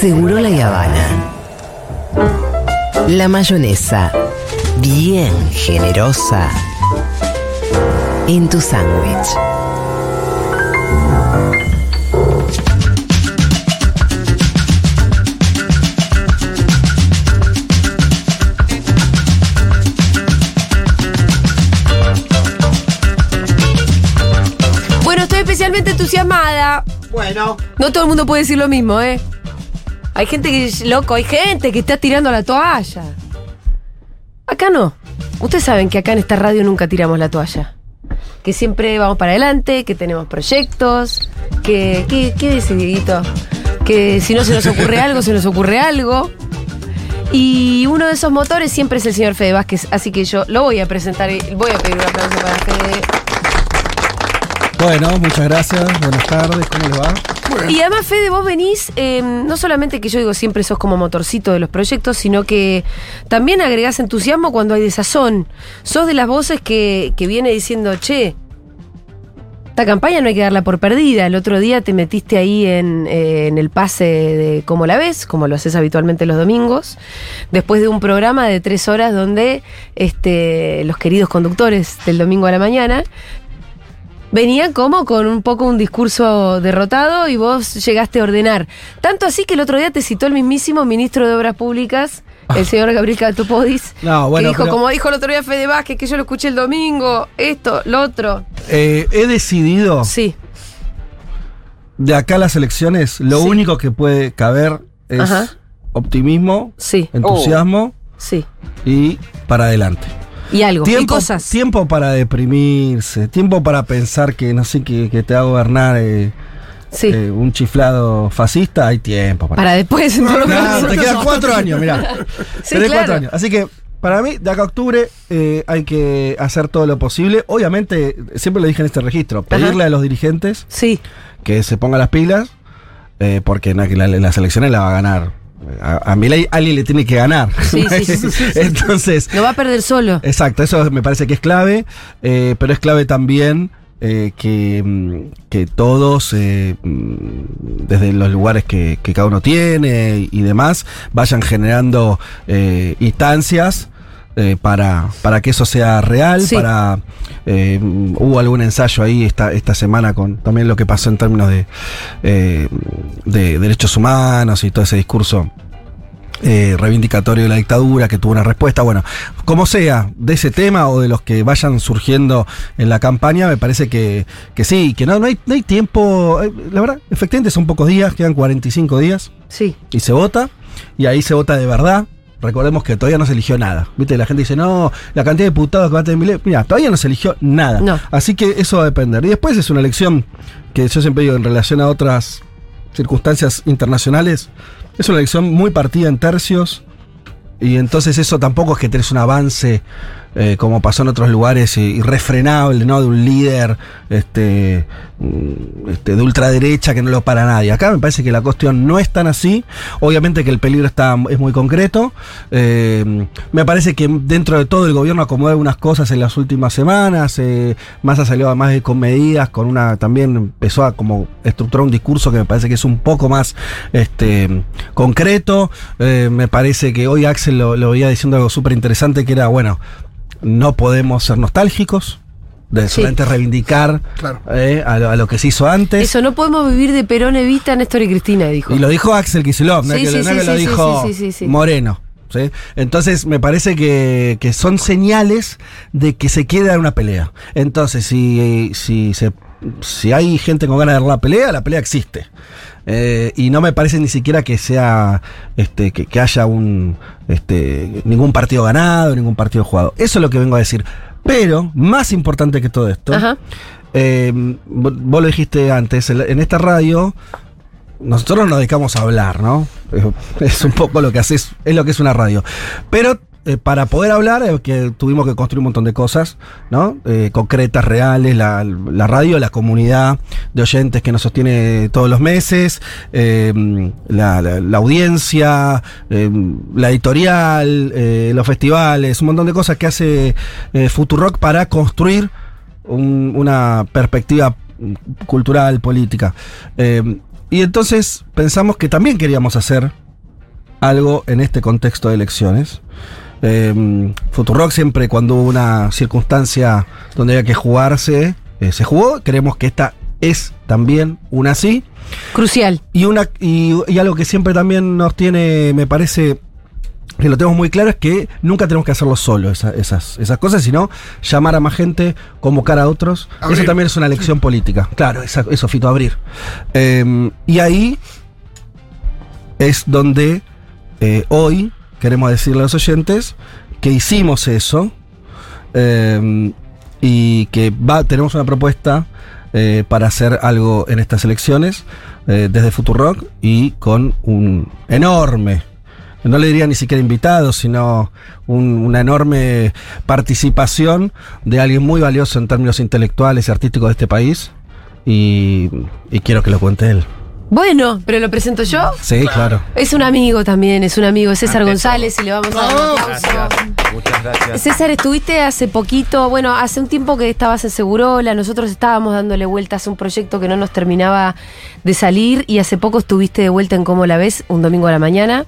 Seguro la Habana. La mayonesa, bien generosa, en tu sándwich. Bueno, estoy especialmente entusiasmada. Bueno, No todo el mundo puede decir lo mismo, ¿eh? Hay gente que es loco, hay gente que está tirando la toalla. Acá no. Ustedes saben que acá en esta radio nunca tiramos la toalla. Que siempre vamos para adelante, que tenemos proyectos, que. ¿Qué, qué dice Dieguito? Que si no se nos ocurre algo, se nos ocurre algo. Y uno de esos motores siempre es el señor Fede Vázquez, así que yo lo voy a presentar y voy a pedir un aplauso para Fede. bueno, muchas gracias. Buenas tardes, ¿cómo les va? Y además, Fede, vos venís, eh, no solamente que yo digo siempre sos como motorcito de los proyectos, sino que también agregás entusiasmo cuando hay desazón. Sos de las voces que, que viene diciendo, che, esta campaña no hay que darla por perdida. El otro día te metiste ahí en, eh, en el pase de cómo la ves, como lo haces habitualmente los domingos, después de un programa de tres horas donde este, los queridos conductores del domingo a la mañana Venía como con un poco un discurso derrotado y vos llegaste a ordenar. Tanto así que el otro día te citó el mismísimo ministro de Obras Públicas, el señor Gabriel Catopodis, No, bueno, que dijo, pero- como dijo el otro día Fede Vázquez, que yo lo escuché el domingo, esto, lo otro. Eh, he decidido, Sí, de acá a las elecciones, lo Sí. único que puede caber es Ajá. optimismo, sí, entusiasmo sí. y para adelante. Y algo, y Tiempo, cosas. tiempo para deprimirse, tiempo para pensar que no sé que, que te va a gobernar eh, sí. eh, un chiflado fascista, hay tiempo para, Para después, No, te quedan cuatro años, mirá. Sí, Tenés claro. cuatro años. Así que, para mí, de acá a octubre eh, hay que hacer todo lo posible. Obviamente, siempre lo dije en este registro, pedirle a los dirigentes Sí, que se pongan las pilas, eh, porque las elecciones la va a ganar. A, a Milei alguien le tiene que ganar. Sí, sí, sí. Entonces, lo va a perder solo. Exacto, eso me parece que es clave, eh, pero es clave también eh, que, mm, que todos, eh, mm, desde los lugares que, que cada uno tiene y demás, vayan generando eh, instancias. Eh, para, para que eso sea real, Sí. para eh, hubo algún ensayo ahí esta, esta semana con también lo que pasó en términos de, eh, de derechos humanos y todo ese discurso eh, reivindicatorio de la dictadura, que tuvo una respuesta. Bueno, como sea, de ese tema o de los que vayan surgiendo en la campaña, me parece que, que sí, que no, no, hay, no hay tiempo. eh, La verdad, efectivamente son pocos días, quedan 45 días Sí, y se vota, y ahí se vota de verdad. Recordemos que todavía no se eligió nada. ¿Viste? La gente dice, no, la cantidad de diputados que va a tener Milei". Mira, todavía no se eligió nada. No. Así que eso va a depender. Y después es una elección que yo siempre digo en relación a otras circunstancias internacionales, es una elección muy partida en tercios. Y entonces eso tampoco es que tenés un avance eh, como pasó en otros lugares eh, irrefrenable, ¿no? De un líder este, mm, este, de ultraderecha que no lo para nadie. Acá me parece que la cuestión no es tan así. Obviamente que el peligro está, es muy concreto. Eh, me parece que dentro de todo el gobierno acomodó algunas cosas en las últimas semanas. Eh, Massa salió además de con medidas, con una también empezó a como estructurar un discurso que me parece que es un poco más este, concreto. Me parece que hoy Axel lo, lo veía diciendo algo súper interesante que era, bueno, no podemos ser nostálgicos. De Sí. solamente reivindicar eh, a, lo, a lo que se hizo antes. eso, no podemos vivir de Perón, Evita, Néstor y Cristina, dijo. Y lo dijo Axel Kicillof, no Sí, que, sí, no que lo dijo sí, sí, sí. Moreno. ¿sí? Entonces me parece que, que son señales de que se quiere dar una pelea. Entonces, si, si, se, si hay gente con ganas de dar la pelea, la pelea existe. Eh, y no me parece ni siquiera que sea este, que, que haya un este, ningún partido ganado, ningún partido jugado. Eso es lo que vengo a decir. Pero, más importante que todo esto, eh, vos lo dijiste antes, en esta radio nosotros nos dedicamos a hablar, ¿no? Es- Es un poco lo que haces, es lo que es una radio. Pero eh, para poder hablar eh, que tuvimos que construir un montón de cosas, ¿no? Eh, concretas, reales, la, radio, la comunidad de oyentes que nos sostiene todos los meses, eh, la, la- la audiencia, la editorial, los festivales, un montón de cosas que hace Futurock para construir un- una perspectiva cultural, política. Y entonces pensamos que también queríamos hacer algo en este contexto de elecciones. Eh, Futurock siempre cuando hubo una circunstancia donde había que jugarse, eh, se jugó. Creemos que esta es también una así. Crucial. Y, una, y, y algo que siempre también nos tiene, me parece, que lo tenemos muy claro, es que nunca tenemos que hacerlo solo, esa- esas, esas cosas, sino llamar a más gente, convocar a otros. Abrir. Eso también es una lección política. Claro, esa- eso, Fito, abrir. Eh, y ahí es donde eh, hoy queremos decirle a los oyentes que hicimos eso eh, y que tenemos una propuesta eh, para hacer algo en estas elecciones eh, desde Futurock y con un enorme, no le diría ni siquiera invitado, sino un- una enorme participación de alguien muy valioso en términos intelectuales y artísticos de este país. Y quiero que lo cuente él. Bueno, pero lo presento yo. Sí, claro. Es un amigo también, es un amigo, César Ante González, y le vamos a dar un aplauso. Muchas gracias. César, estuviste hace poquito, bueno, hace un tiempo que estabas en Segurola, nosotros estábamos dándole vueltas a un proyecto que no nos terminaba de salir y hace poco estuviste de vuelta en Cómo la ves, un domingo a la mañana.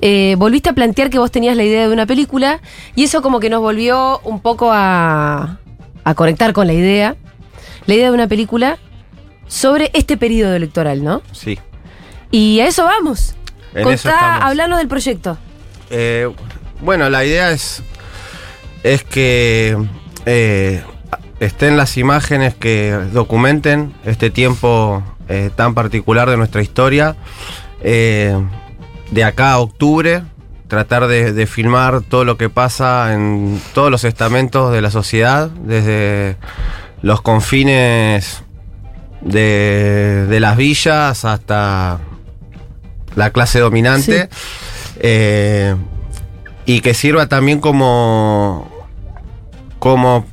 Eh, volviste a plantear que vos tenías la idea de una película y eso como que nos volvió un poco a, a conectar con la idea. La idea de una película sobre este periodo electoral, ¿no? Sí. Y a eso vamos. En eso Contá, hablanos del proyecto. Eh, bueno, la idea es, es que eh, estén las imágenes que documenten este tiempo eh, tan particular de nuestra historia. Eh, de acá a octubre, tratar de, de filmar todo lo que pasa en todos los estamentos de la sociedad, desde los confines de, de las villas hasta la clase dominante. Eh, y que sirva también como como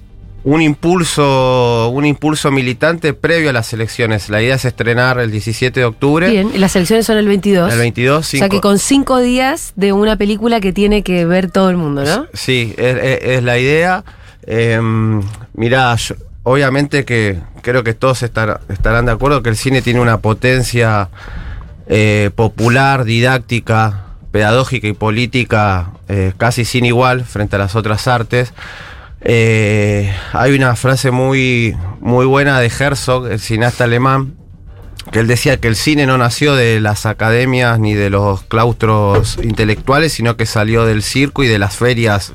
un impulso un impulso militante previo a las elecciones. La idea es estrenar el 17 de octubre. Bien, las elecciones son el 22. El 22, O sea cinco- que con cinco días de una película que tiene que ver todo el mundo, ¿no? Sí, es, es- es la idea. Eh, mirá, yo- obviamente que creo que todos estar- estarán de acuerdo que el cine tiene una potencia eh, popular, didáctica, pedagógica y política eh, casi sin igual frente a las otras artes. Eh, hay una frase muy, muy buena de Herzog, el cineasta alemán, que él decía que el cine no nació de las academias ni de los claustros intelectuales, sino que salió del circo y de las ferias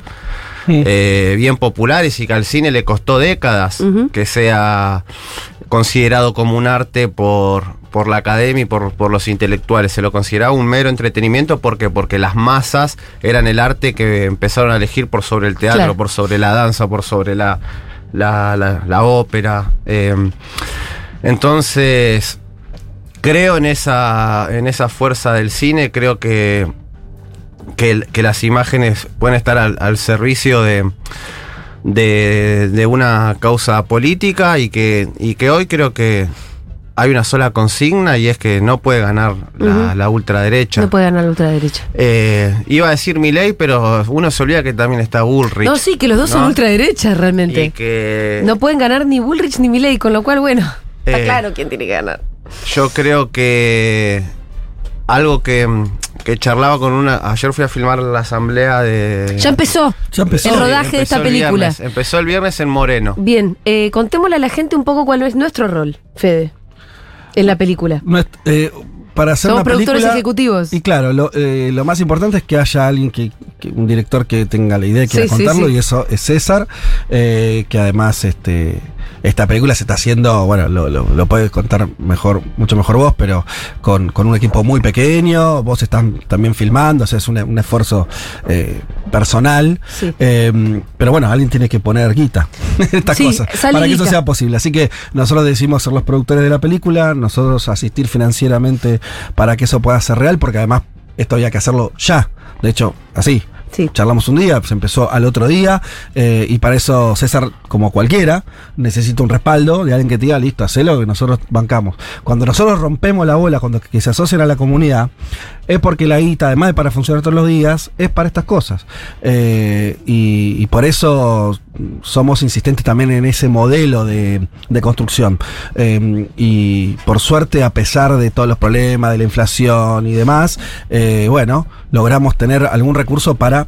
eh, bien populares y que al cine le costó décadas que sea considerado como un arte por, por la academia y por, por los intelectuales. Se lo consideraba un mero entretenimiento porque, porque las masas eran el arte que empezaron a elegir por sobre el teatro, Claro. por sobre la danza, por sobre la, la, la- la ópera. Eh, entonces, creo en esa, en esa fuerza del cine, creo que, que, el- que las imágenes pueden estar al, al servicio de, de, de una causa política y que, y que hoy creo que hay una sola consigna y es que no puede ganar la, Ujú. la ultraderecha. No puede ganar la ultraderecha. Eh, iba a decir Milei, pero uno se olvida que también está Bullrich. No, sí, que los dos son ¿no? ultraderechas Y realmente. que No pueden ganar ni Bullrich ni Milley, con lo cual, bueno, está Eh, claro quién tiene que ganar. Yo creo que algo que, que charlaba con una. Ayer fui a filmar la asamblea de. Ya empezó. Ya empezó. El rodaje de esta película. viernes, empezó el viernes en Moreno. Bien, eh, contémosle a la gente un poco cuál es nuestro rol, Fede, en la película. Eh, para hacer Somos una productores película- ejecutivos. Y claro, lo, eh, lo más importante es que haya alguien que, que- un director que tenga la idea y quiera Sí, sí, contarlo, sí. y eso es César, eh, que además este esta película se está haciendo, bueno, lo, lo- lo puedes contar mejor, mucho mejor vos, pero con, con un equipo muy pequeño, vos estás también filmando, o sea, es un, un esfuerzo eh, personal. Sí. Eh, pero bueno, alguien tiene que poner guita en estas Sí, cosas para que eso sea posible. Así que nosotros decidimos ser los productores de la película, nosotros asistir financieramente para que eso pueda ser real, porque además esto había que hacerlo ya. De hecho, así. Sí. Charlamos un día, se empezó al otro día, eh, y para eso César como cualquiera, necesita un respaldo de alguien que diga, listo, hacelo, que nosotros bancamos. Cuando nosotros rompemos la bola, cuando que se asocian a la comunidad, es porque la guita, además de para funcionar todos los días, es para estas cosas. Eh, y, y por eso somos insistentes también en ese modelo de, de construcción. Eh, y por suerte, a pesar de todos los problemas, de la inflación y demás, eh, bueno, logramos tener algún recurso para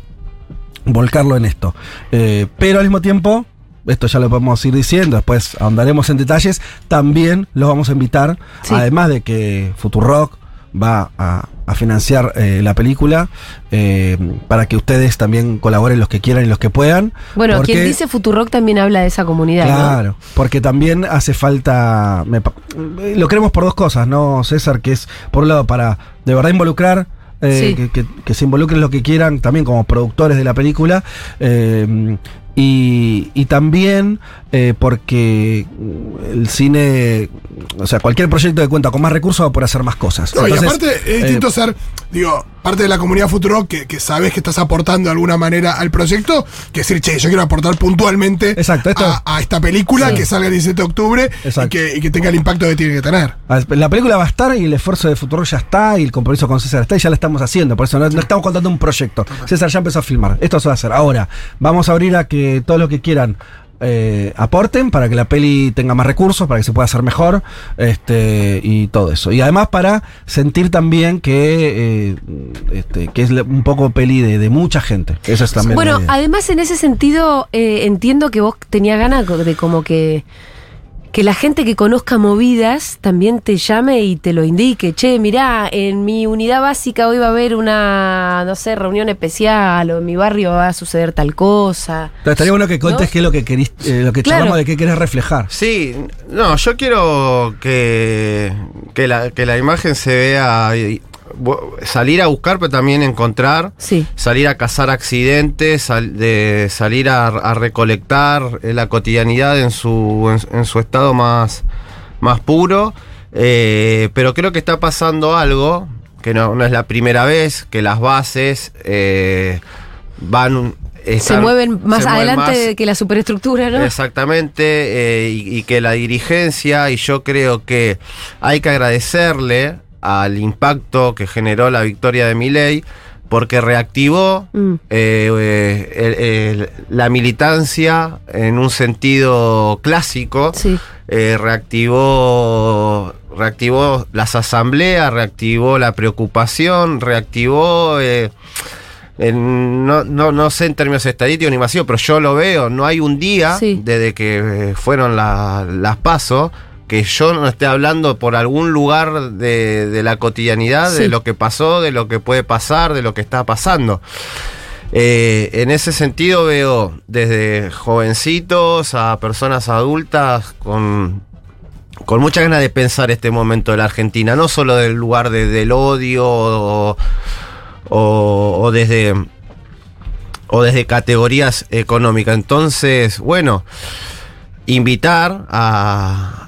volcarlo en esto. Pero al mismo tiempo, esto ya lo podemos ir diciendo, después ahondaremos en detalles, también los vamos a invitar, Sí. además de que Futurock va a, a financiar eh, la película, eh, para que ustedes también colaboren los que quieran y los que puedan. Bueno, porque- quien dice Futurock también habla de esa comunidad. ¿no? Claro, porque también hace falta. me lo queremos por dos cosas, ¿no, César? Que es, por un lado, para de verdad involucrar. eh, Sí. que, que- que se involucren lo que quieran, también como productores de la película. eh, y, y también eh, porque el cine, o sea, cualquier proyecto que cuenta con más recursos va a poder hacer más cosas. No, y aparte es eh, distinto ser, digo, parte de la comunidad Futuro que, que sabes que estás aportando de alguna manera al proyecto, que decir, che, yo quiero aportar puntualmente Exacto, esto- a, a esta película Sí. que salga el 17 de octubre y Exacto. que, y que tenga el impacto que tiene que tener. La película va a estar y el esfuerzo de Futuro ya está y el compromiso con César está y ya lo estamos haciendo. Por eso no, no estamos contando un proyecto. César ya empezó a filmar. Esto se va a hacer. Ahora, vamos a abrir a que todos los que quieran eh, aporten para que la peli tenga más recursos, para que se pueda hacer mejor este, y todo eso. Y además para sentir también que, eh, este, que es un poco peli de, de mucha gente. Esa es también Bueno, además en ese sentido eh, entiendo que vos tenías ganas de como que que la gente que conozca movidas también te llame y te lo indique. Che, mirá, en mi unidad básica hoy va a haber una, no sé, reunión especial o en mi barrio va a suceder tal cosa. Pero estaría bueno que contes ¿no? qué es lo que querís, eh, lo que Claro. charlamos de qué querés reflejar. Sí, no, yo quiero que, que, la, que la imagen se vea, salir a buscar, pero también encontrar, Sí. salir a cazar accidentes, sal- de salir a, a recolectar eh, la cotidianidad en su, en, en su estado más, más puro. Eh, pero creo que está pasando algo, que no, no es la primera vez, que las bases eh, van... Se mueven más se mueven adelante más- que la superestructura, ¿no? Exactamente, y, y que la dirigencia, y yo creo que hay que agradecerle al impacto que generó la victoria de Milei, porque reactivó Mm. eh, eh, el- el- la militancia en un sentido clásico, Sí. eh, reactivó, reactivó las asambleas, reactivó la preocupación, reactivó... en- no, no, no sé en términos estadísticos ni masivos, pero yo lo veo. No hay un día Sí. desde que fueron la- las pasos que yo no esté hablando por algún lugar de, de la cotidianidad, Sí. de lo que pasó, de lo que puede pasar, de lo que está pasando. Eh, en ese sentido veo desde jovencitos a personas adultas con, con mucha ganas de pensar este momento de la Argentina, no solo del lugar de- del odio o, o- o desde o desde categorías económicas. Entonces, bueno, invitar a,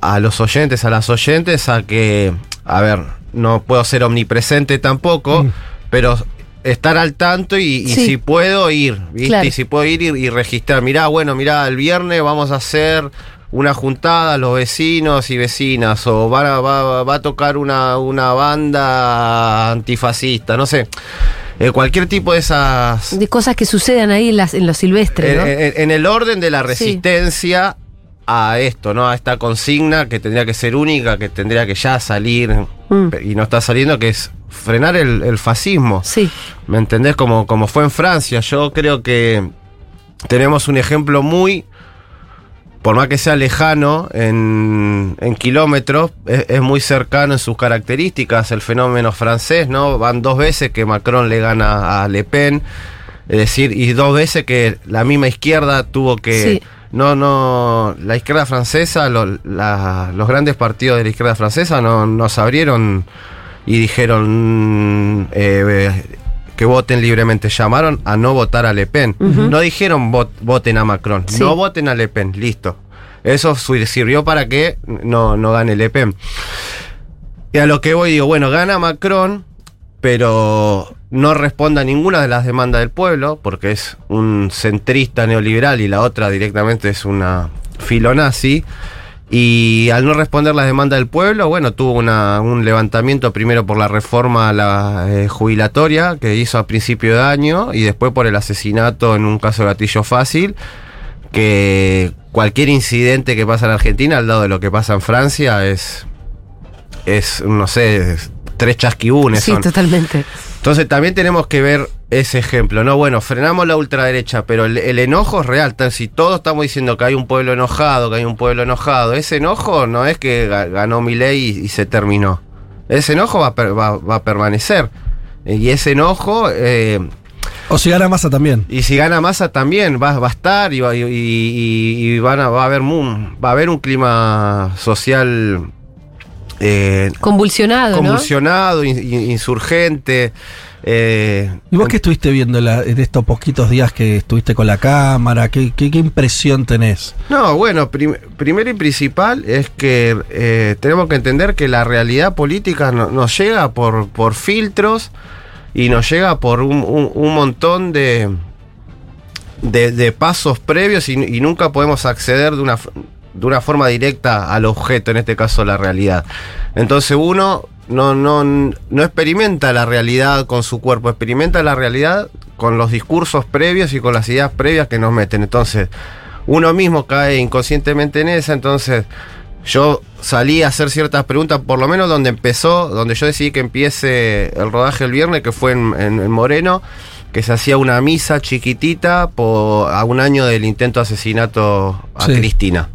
a los oyentes, a las oyentes, a que, a ver, no puedo ser omnipresente tampoco, pero estar al tanto y, y Sí. si puedo ir, ¿viste? Claro. Y si puedo ir y, y registrar, mirá, bueno, mirá, el viernes vamos a hacer una juntada, los vecinos y vecinas, o va, a- va, va a tocar una, una banda antifascista, no sé. Eh, cualquier tipo de esas De cosas que sucedan ahí en, las, en lo silvestre, ¿no? en, en- en el orden de la Sí. A esto, ¿no? A esta consigna que tendría que ser única, que tendría que ya salir Mm. y no está saliendo, que es frenar el, el fascismo. Sí. ¿Me entendés? Como, como fue en Francia. Yo creo que tenemos un ejemplo muy, por más que sea lejano en, en kilómetros, es, es muy cercano en sus características el fenómeno francés, ¿no? Van dos veces que Macron le gana a Le Pen, es decir, y dos veces que la misma izquierda tuvo que... Sí. No, no, la izquierda francesa, lo- la- los grandes partidos de la izquierda francesa no, no se abrieron y dijeron mm, eh, que voten libremente. Llamaron a no votar a Le Pen. No dijeron "Vot- voten a Macron. Sí. No voten a Le Pen. Listo. Eso sirvió para que no, no gane Le Pen. Y a lo que voy, digo, bueno, gana Macron. Pero no responde a ninguna de las demandas del pueblo, porque es un centrista neoliberal y la otra directamente es una filonazi. Y al no responder las demandas del pueblo, bueno, tuvo una- un levantamiento primero por la reforma la, eh, jubilatoria que hizo a principio de año y después por el asesinato en un caso de gatillo fácil, que cualquier incidente que pasa en Argentina, al lado de lo que pasa en Francia, es, es no sé, es tres chasquibunes. Sí, son. totalmente. Entonces también tenemos que ver ese ejemplo, ¿no? Bueno, frenamos la ultraderecha, pero el, el enojo es real. Si todos estamos diciendo que hay un pueblo enojado, que hay un pueblo enojado, ese enojo no es que ga- ganó mi ley y, y se terminó. Ese enojo va va- va a permanecer. Y ese enojo, eh, O si gana masa también. y si gana masa también, va, va a estar y, va, y- y- y van a, va, a haber va a haber un clima social eh, Convulsionado, ¿no? convulsionado, in- in- insurgente. eh, ¿Y vos qué estuviste viendo en, la- en estos poquitos días que estuviste con la cámara? ¿Qué, qué, qué impresión tenés? No, bueno, prim- primero y principal es que eh, tenemos que entender que la realidad política no- nos llega por, por filtros y nos llega por un, un- un montón de, de, de pasos previos y, y nunca podemos acceder de una, de una forma directa al objeto, en este caso la realidad. Entonces uno no, no, no experimenta la realidad con su cuerpo, experimenta la realidad con los discursos previos y con las ideas previas que nos meten. Entonces, uno mismo cae inconscientemente en esa, entonces yo salí a hacer ciertas preguntas, por lo menos donde empezó, donde yo decidí que empiece el rodaje el viernes, que fue en, en- en Moreno, que se hacía una misa chiquitita por, a un año del intento de asesinato a Sí. Cristina.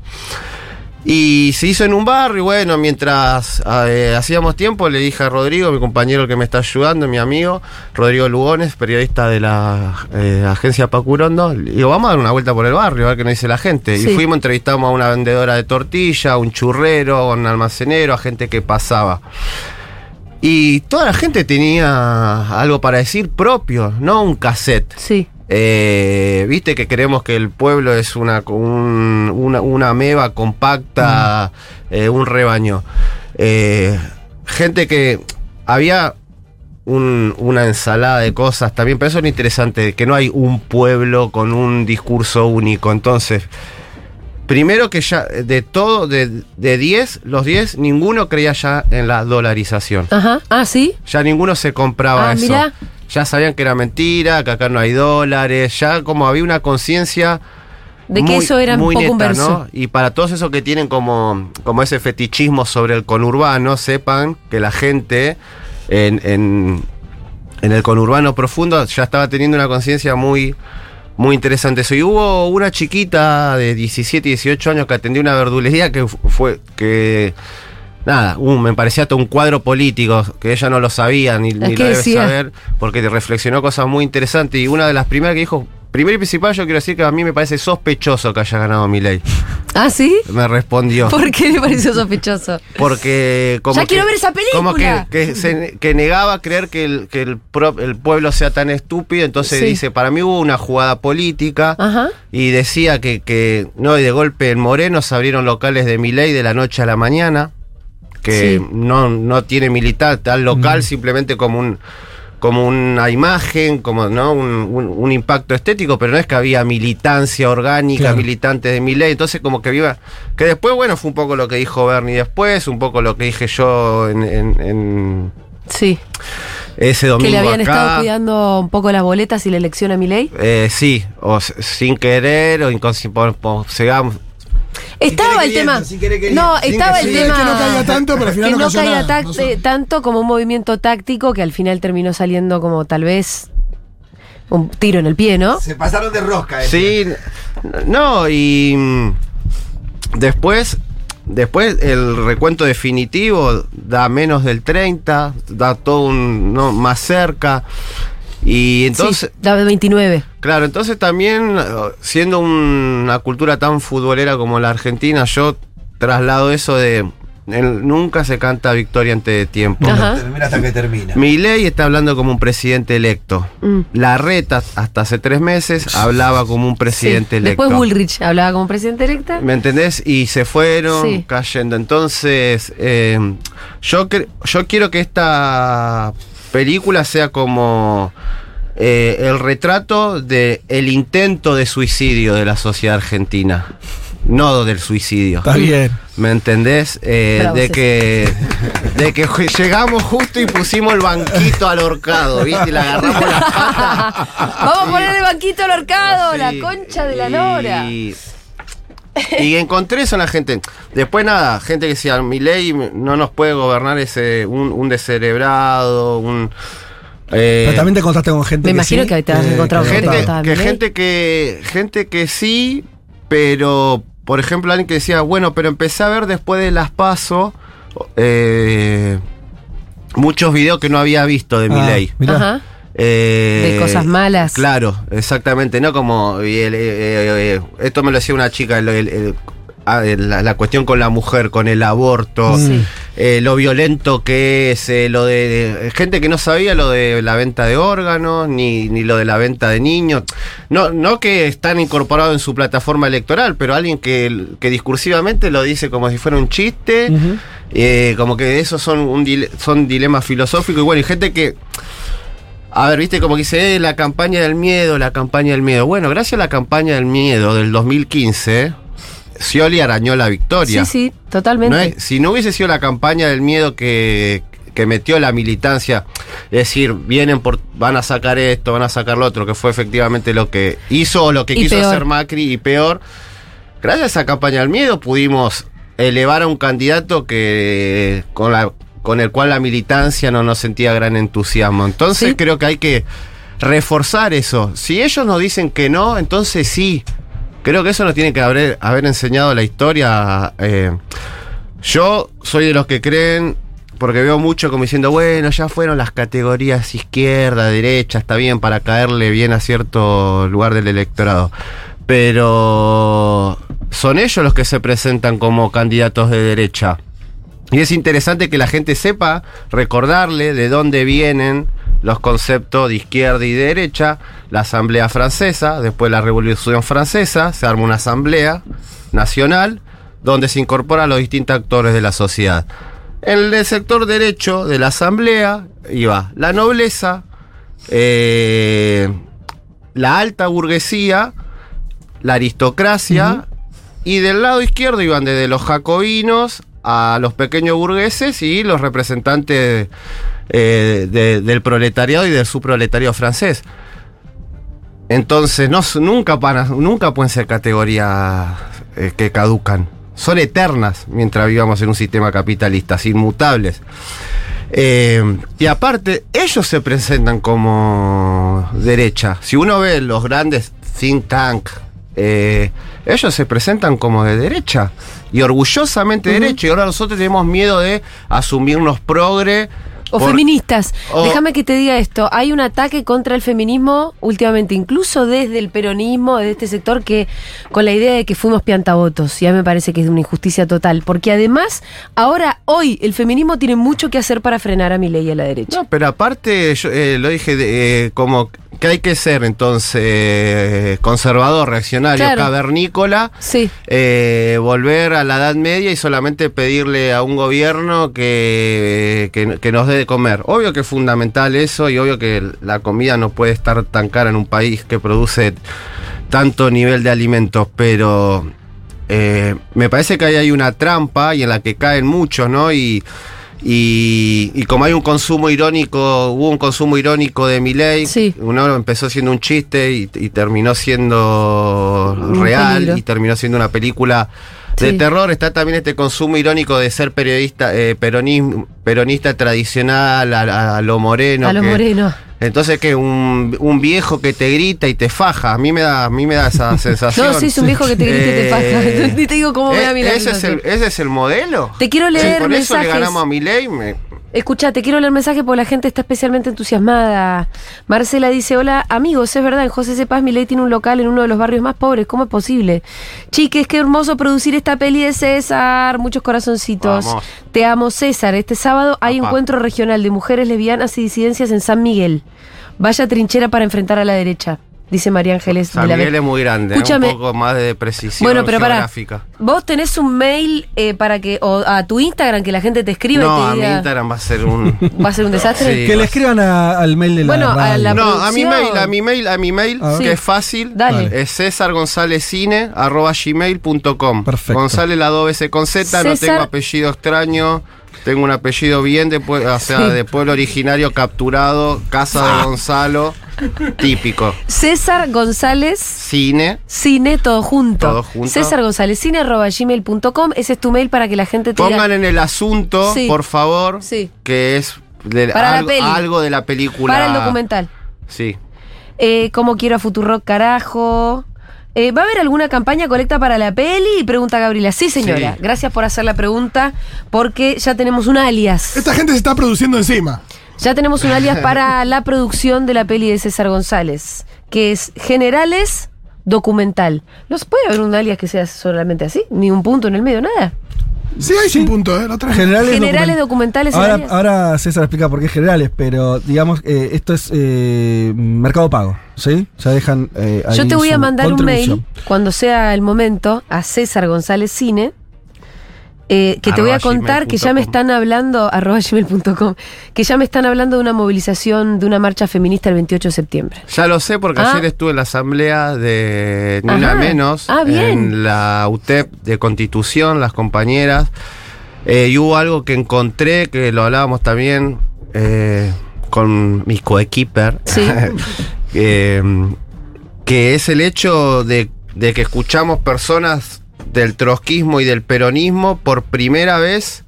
Y se hizo en un barrio, y bueno, mientras eh, hacíamos tiempo le dije a Rodrigo, mi compañero que me está ayudando, mi amigo, Rodrigo Lugones, periodista de la eh, agencia Pacurondo, le digo, vamos a dar una vuelta por el barrio, a ver qué nos dice la gente. Sí. Y fuimos, entrevistamos a una vendedora de tortilla, a un churrero, a un almacenero, a gente que pasaba. Y toda la gente tenía algo para decir propio, no un cassette. Sí. Eh, Viste que creemos que el pueblo es una, un- una, una ameba compacta, eh, un rebaño. Eh, gente que había un- una ensalada de cosas también, pero eso es lo interesante, que no hay un pueblo con un discurso único. Entonces, primero que ya de todo, de de 10, los 10, ninguno creía ya en la dolarización. Ajá. Ah, sí. Ya ninguno se compraba Ah, eso. mirá. Ya sabían que era mentira, que acá no hay dólares, ya como había una conciencia De que eso era un poco un verso. ¿no? Y para todos esos que tienen como, como ese fetichismo sobre el conurbano, sepan que la gente en, en, en el conurbano profundo ya estaba teniendo una conciencia muy, muy interesante. Eso. Y hubo una chiquita de 17, 18 años que atendió una verdulería que fu- fue que nada, me parecía todo un cuadro político que ella no lo sabía ni, ni ¿Qué lo debe saber porque reflexionó cosas muy interesantes y una de las primeras que dijo, primero y principal yo quiero decir que a mí me parece sospechoso que haya ganado mi ley. Ah, sí. Me respondió. ¿Por qué le pareció sospechoso? Porque como Ya que- quiero ver esa Como que, película. que, se- que negaba creer que, el, que el, pro- el pueblo sea tan estúpido, entonces Sí. dice, para mí hubo una jugada política Ajá. y decía que, que no, y de golpe en Moreno se abrieron locales de Miley de la noche a la mañana, que Sí. no, no tiene militar, tal local simplemente como un como una imagen, como ¿no? un, un- un impacto estético, pero no es que había militancia orgánica, Claro. militantes de Milei, entonces como que viva, que después, bueno, fue un poco lo que dijo Bernie después, un poco lo que dije yo en, en- en Sí. ese domingo Que le habían acá. estado cuidando un poco las boletas y la elección a mi ley. Eh, sí, o sin querer o inconscientemente, Estaba el tema. No, estaba el tema. que no caiga tanto, pero al final que no no cayó caiga nada. tac- No sé. eh, tanto como un movimiento táctico que al final terminó saliendo como tal vez un tiro en el pie, ¿no? Se pasaron de rosca. eh. Sí, no, y mm, después, después el recuento definitivo da menos del 30, da todo un, no, más cerca. Y entonces, sí, la de 29. claro, entonces también, siendo un- una cultura tan futbolera como la Argentina, yo traslado eso de, el- nunca se canta victoria antes de tiempo. Ajá. Termina hasta que termina. Milei está hablando como un presidente electo. Mm. La reta hasta hace tres meses hablaba como un presidente Sí. electo. Después Bullrich hablaba como presidente electa. ¿Me entendés? Y se fueron Sí. cayendo. Entonces, eh, yo, yo quiero que esta película sea como eh, el retrato de el intento de suicidio de la sociedad argentina, no del suicidio. Está bien. ¿Me entendés? Eh, de que de que llegamos justo y pusimos el banquito al horcado, ¿viste? Y le agarramos las patas. Vamos a poner el banquito al horcado, la concha de la lora. Y, y encontré eso en la gente. Después nada, gente que decía, mi ley no nos puede gobernar ese un, un descerebrado, un... eh, Pero también te encontraste con gente Me que imagino sí, que te has encontrado que gente que gente que gente que sí, pero por ejemplo alguien que decía, bueno, pero empecé a ver después de las paso eh, muchos videos que no había visto de mi Ah, ley. mirá. Ajá. Eh, De cosas malas. Claro, exactamente. No como. y el- eh, eh, eh, esto me lo decía una chica, el- el- el- ah, la, la cuestión con la mujer, con el aborto, Sí. eh, lo violento que es, eh, lo de, de- Gente que no sabía lo de la venta de órganos, ni, ni lo de la venta de niños. No, no que están incorporados en su plataforma electoral, pero alguien que, que discursivamente lo dice como si fuera un chiste. Eh, como que esos son un dile- son dilemas filosóficos y bueno, y gente que a ver, viste como que dice eh, la campaña del miedo, la campaña del miedo. Bueno, gracias a la campaña del miedo del 2015, Scioli arañó la victoria. Sí, sí, totalmente. No es- si no hubiese sido la campaña del miedo que, que metió la militancia, es decir, vienen por, van a sacar esto, van a sacar lo otro, que fue efectivamente lo que hizo o lo que Y quiso peor. hacer Macri y peor. Gracias a esa campaña del miedo pudimos elevar a un candidato que con la con el cual la militancia no nos sentía gran entusiasmo. Entonces Sí. creo que hay que reforzar eso. Si ellos nos dicen que no, entonces sí. Creo que eso nos tiene que haber, haber enseñado la historia. eh, yo soy de los que creen, porque veo mucho como diciendo, bueno, ya fueron las categorías izquierda, derecha, está bien para caerle bien a cierto lugar del electorado. Pero son ellos los que se presentan como candidatos de derecha. Y es interesante que la gente sepa recordarle de dónde vienen los conceptos de izquierda y de derecha. La Asamblea Francesa, después de la Revolución Francesa, se arma una Asamblea Nacional donde se incorporan los distintos actores de la sociedad. En el sector derecho de la Asamblea iba la nobleza, eh, la alta burguesía, la aristocracia, y del lado izquierdo iban desde los jacobinos a los pequeños burgueses y los representantes eh, de- del proletariado y del subproletariado francés. Entonces, no, nunca, nunca pueden ser categorías eh, que caducan. Son eternas mientras vivamos en un sistema capitalista, inmutables. Eh, y aparte, ellos se presentan como derecha. Si uno ve los grandes think tank, ellos se presentan como de derecha. Y orgullosamente derecha. Y ahora nosotros tenemos miedo de asumirnos progre. O por- feministas. o- Déjame que te diga esto. Hay un ataque contra el feminismo últimamente, incluso desde el peronismo, de este sector, que con la idea de que fuimos piantavotos. Ya me parece que es una injusticia total. Porque además, ahora, hoy, el feminismo tiene mucho que hacer para frenar a mi ley a la derecha. No, pero aparte, yo eh, lo dije de, eh, como que hay que ser entonces conservador, reaccionario, Claro. cavernícola. Sí. eh, volver a la Edad Media y solamente pedirle a un gobierno que, que, que nos dé de comer. Obvio que es fundamental eso y obvio que la comida no puede estar tan cara en un país que produce tanto nivel de alimentos, pero eh, me parece que ahí hay una trampa y en la que caen muchos, ¿no? Y, y, y como hay un consumo irónico, hubo un consumo irónico de Milei, Sí. uno empezó siendo un chiste y, y terminó siendo Un real peligro. y terminó siendo una película de Sí. terror. Está también este consumo irónico de ser periodista, eh, peronismo, peronista tradicional, a, a lo moreno. a los que- morenos. Entonces que un, un viejo que te grita y te faja, a mí me da, a mí me da esa sensación. No, sí, es un viejo que te grita y te faja. Ni te digo cómo me da la Eh, ¿ese, es el. ¿Ese es el modelo? Te quiero leer Con eso le ganamos a Milei. me- Escucha, te quiero leer mensaje porque la gente está especialmente entusiasmada. Marcela dice, hola amigos, es verdad, en José C. Paz Milei tiene un local en uno de los barrios más pobres, ¿cómo es posible? Chiques, qué hermoso producir esta peli de César, muchos corazoncitos. Vamos. Te amo César, este sábado hay Papá. encuentro regional de mujeres lesbianas y disidencias en San Miguel. Vaya trinchera para enfrentar a la derecha. Dice María Ángeles San de la Miguel es muy grande, Escúchame. un poco más de precisión Bueno, pero para geográfica. vos tenés un mail eh, para que o a tu Instagram que la gente te escriba No, y a te mi diga Instagram va a ser un... va a ser un desastre. Sí. Que le escriban a- al mail de la Bueno, a la- No, a mi mail, a mi mail, a mi mail, A ver. que Sí. es fácil. Dale. Es César González Cine, arroba gmail.com. Perfecto. González la dos veces con Z, no tengo apellido extraño. Tengo un apellido bien de, o sea, de pueblo originario capturado, casa de Gonzalo, típico. César González Cine, Cine, todo junto. Todo junto. César González Cine arroba gmail.com. Ese es tu mail para que la gente te pongan diga. en el asunto, Sí. por favor, Sí. que es de- Para la algo, peli. algo de la película. Para el documental. Sí. Eh, ¿Cómo quiero a Futurock, carajo? Eh, ¿Va a haber alguna campaña colecta para la peli? Pregunta Gabriela. Sí, señora. Sí. Gracias por hacer la pregunta, porque ya tenemos un alias. Esta gente se está produciendo encima. Ya tenemos un alias para la producción de la peli de César González, que es Generales Documental. ¿No se puede haber un alias que sea solamente así? Ni un punto en el medio, nada. Sí, hay sin punto, ¿eh? Generales, Generales document- documentales. Ahora, ahora César explica por qué generales, pero digamos, eh, esto es eh, mercado pago, ¿sí? Ya dejan. eh, Yo te voy a mandar un mail cuando sea el momento a César González Cine. Eh, que te voy a contar que ya me están hablando, arroba gmail.com, que ya me están hablando de una movilización, de una marcha feminista el 28 de septiembre. Ya lo sé porque Ah. ayer estuve en la asamblea de Ni. Una Menos Ah, bien. en la UTEP de Constitución, las compañeras. Eh, y hubo algo que encontré, que lo hablábamos también eh, con mi coequiper, Sí. que es el hecho de, de que escuchamos personas del trotskismo y del peronismo por primera vez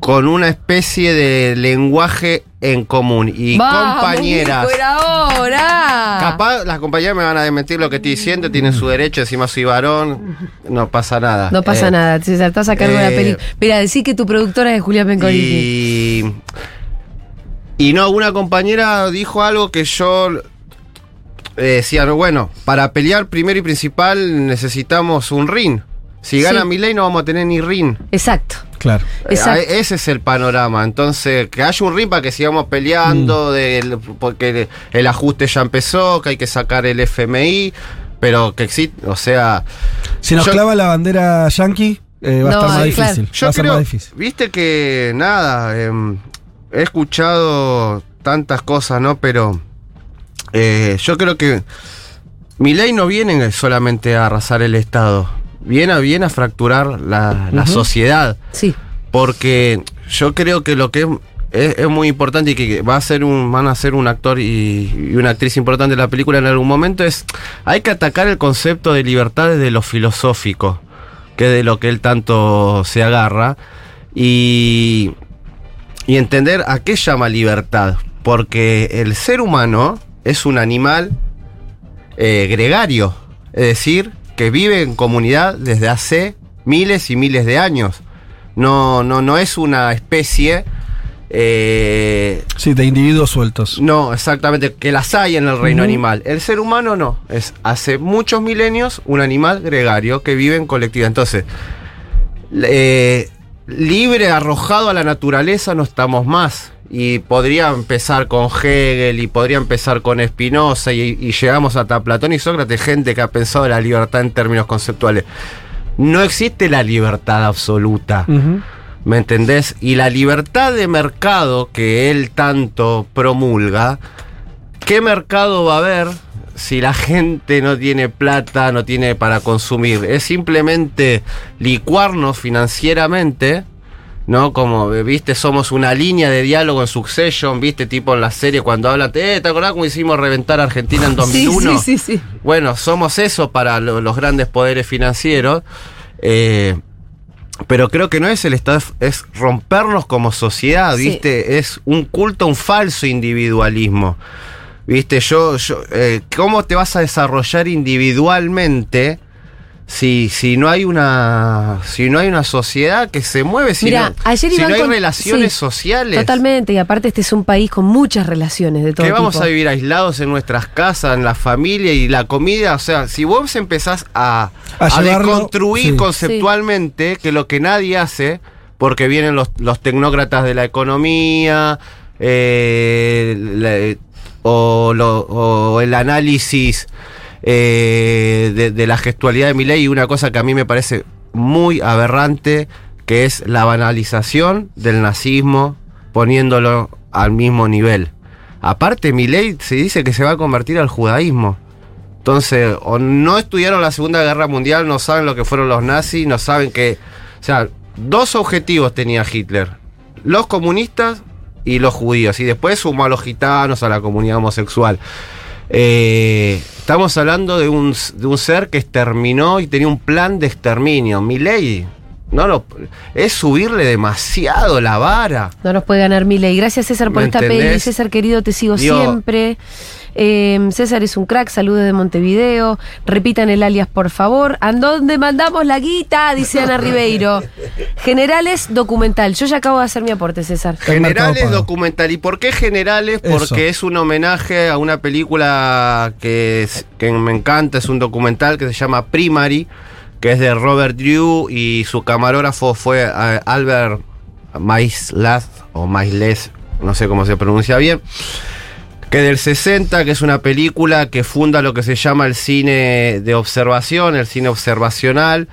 con una especie de lenguaje en común. Y ¡Vamos, compañeras. Nico, era hora! Capaz las compañeras me van a desmentir lo que estoy diciendo, tienen su derecho, encima soy varón, no pasa nada. No pasa Eh, nada, César, estás a cargo de la eh, peli. Mira, decí que tu productora es Julia Pencolini. Y, y no, una compañera dijo algo que yo eh, decía, no, bueno, para pelear primero y principal necesitamos un ring. Si gana Sí. mi ley no vamos a tener ni ring. Exacto. Claro. Eh, Exacto. a- ese es el panorama. Entonces, que haya un ring para que sigamos Mm. peleando, del- porque el ajuste ya empezó, que hay que sacar el FMI, pero que existe, o sea... Si nos yo- clava la bandera yankee, eh, va No, a estar más sí, claro. difícil. Yo va a ser creo, más difícil. viste que nada, em, he escuchado tantas cosas, ¿no? Pero eh, yo creo que mi ley no viene solamente a arrasar el Estado, viene a, viene a fracturar la, sociedad. Sí. Porque yo creo que lo que es, es- es muy importante y que va a ser un, van a ser un actor y, y una actriz importante de la película en algún momento es hay que atacar el concepto de libertad desde lo filosófico, que es de lo que él tanto se agarra, y, y entender a qué llama libertad. Porque el ser humano es un animal eh, gregario, es decir, que vive en comunidad desde hace miles y miles de años. No, no, no es una especie. eh, Sí, de individuos sueltos. no, exactamente, que las hay en el reino animal. El ser humano no. Es hace muchos milenios un animal gregario que vive en colectividad. Entonces, eh, libre, arrojado a la naturaleza, no estamos más. Y podría empezar con Hegel y podría empezar con Spinoza y, y llegamos hasta Platón y Sócrates, gente que ha pensado la libertad en términos conceptuales. No existe la libertad absoluta. ¿Me entendés? Y la libertad de mercado que él tanto promulga, ¿qué mercado va a haber si la gente no tiene plata, no tiene para consumir? Es simplemente licuarnos financieramente, ¿no? Como, eh, viste, somos una línea de diálogo en Succession, viste, tipo en la serie cuando hablan, eh, ¿te acordás cómo hicimos reventar a Argentina en 2001? Sí, sí, sí, sí. Bueno, somos eso para lo- los grandes poderes financieros. eh, pero creo que no es el Estado, es rompernos como sociedad, Sí. ¿viste? Es un culto, un falso individualismo. ¿Viste? Yo, yo eh, ¿cómo te vas a desarrollar individualmente si, si no hay una si no hay una sociedad que se mueve, si no, ayer si no hay con- relaciones sí, sociales? Totalmente, y aparte este es un país con muchas relaciones de todo que vamos tipo. a vivir aislados en nuestras casas, en la familia y la comida. O sea, si vos empezás a, A deconstruir sí. conceptualmente, que lo que nadie hace, porque vienen los, los tecnócratas de la economía, eh, la- o, lo- o el análisis eh, de, la gestualidad de Milei y una cosa que a mí me parece muy aberrante, que es la banalización del nazismo poniéndolo al mismo nivel. Aparte, Milei se dice que se va a convertir al judaísmo. Entonces, o no estudiaron la Segunda Guerra Mundial, no saben lo que fueron los nazis, no saben que... O sea, dos objetivos tenía Hitler. Los comunistas y los judíos. Y después sumó a los gitanos, a la comunidad homosexual. Eh, estamos hablando de un, de un ser que exterminó y tenía un plan de exterminio. Milei, no lo, es subirle demasiado la vara. No nos puede ganar Milei. Gracias, César, por ¿Me esta peli. César, querido, te sigo Digo- siempre. Eh, César es un crack, saludos de Montevideo. Repitan el alias, por favor. ¿A dónde mandamos la guita? Dice Ana Ribeiro. Generales, documental. Yo ya acabo de hacer mi aporte, César. Generales documental. ¿Y por qué generales? Eso. Porque es un homenaje a una película que, es- que me encanta, es un documental que se llama Primary, que es de Robert Drew y su camarógrafo fue eh, Albert Maislas o Maisles, no sé cómo se pronuncia bien. Que del 60, que es una película que funda lo que se llama el cine de observación, el cine observacional.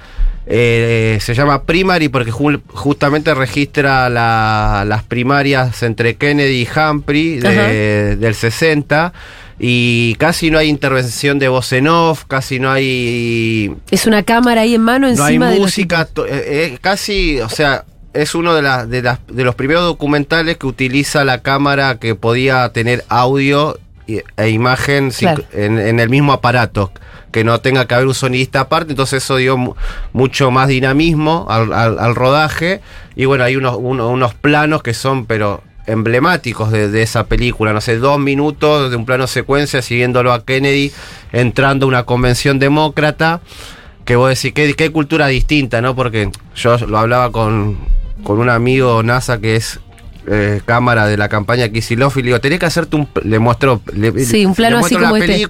Eh, se llama Primary porque ju- justamente registra la- las primarias entre Kennedy y Humphrey de- del 60. Y casi no hay intervención de voz en off, casi no hay Es una cámara ahí en mano no hay encima de los música, eh, eh, casi, o sea, es uno de, las de, las de los primeros documentales que utiliza la cámara que podía tener audio e imagen Claro. en, en el mismo aparato, que no tenga que haber un sonidista aparte, entonces eso dio mu- mucho más dinamismo al, al- al rodaje y bueno, hay unos, uno- unos planos que son, pero emblemáticos de, de esa película, no sé, dos minutos de un plano secuencia siguiéndolo a Kennedy entrando a una convención demócrata que vos decís, qué, qué cultura distinta, ¿no? Porque yo lo hablaba con, con un amigo NASA que es eh, cámara de la campaña Kisilov y le digo, tenés que hacerte un... Le muestro, le, Sí, un plano le así como la este.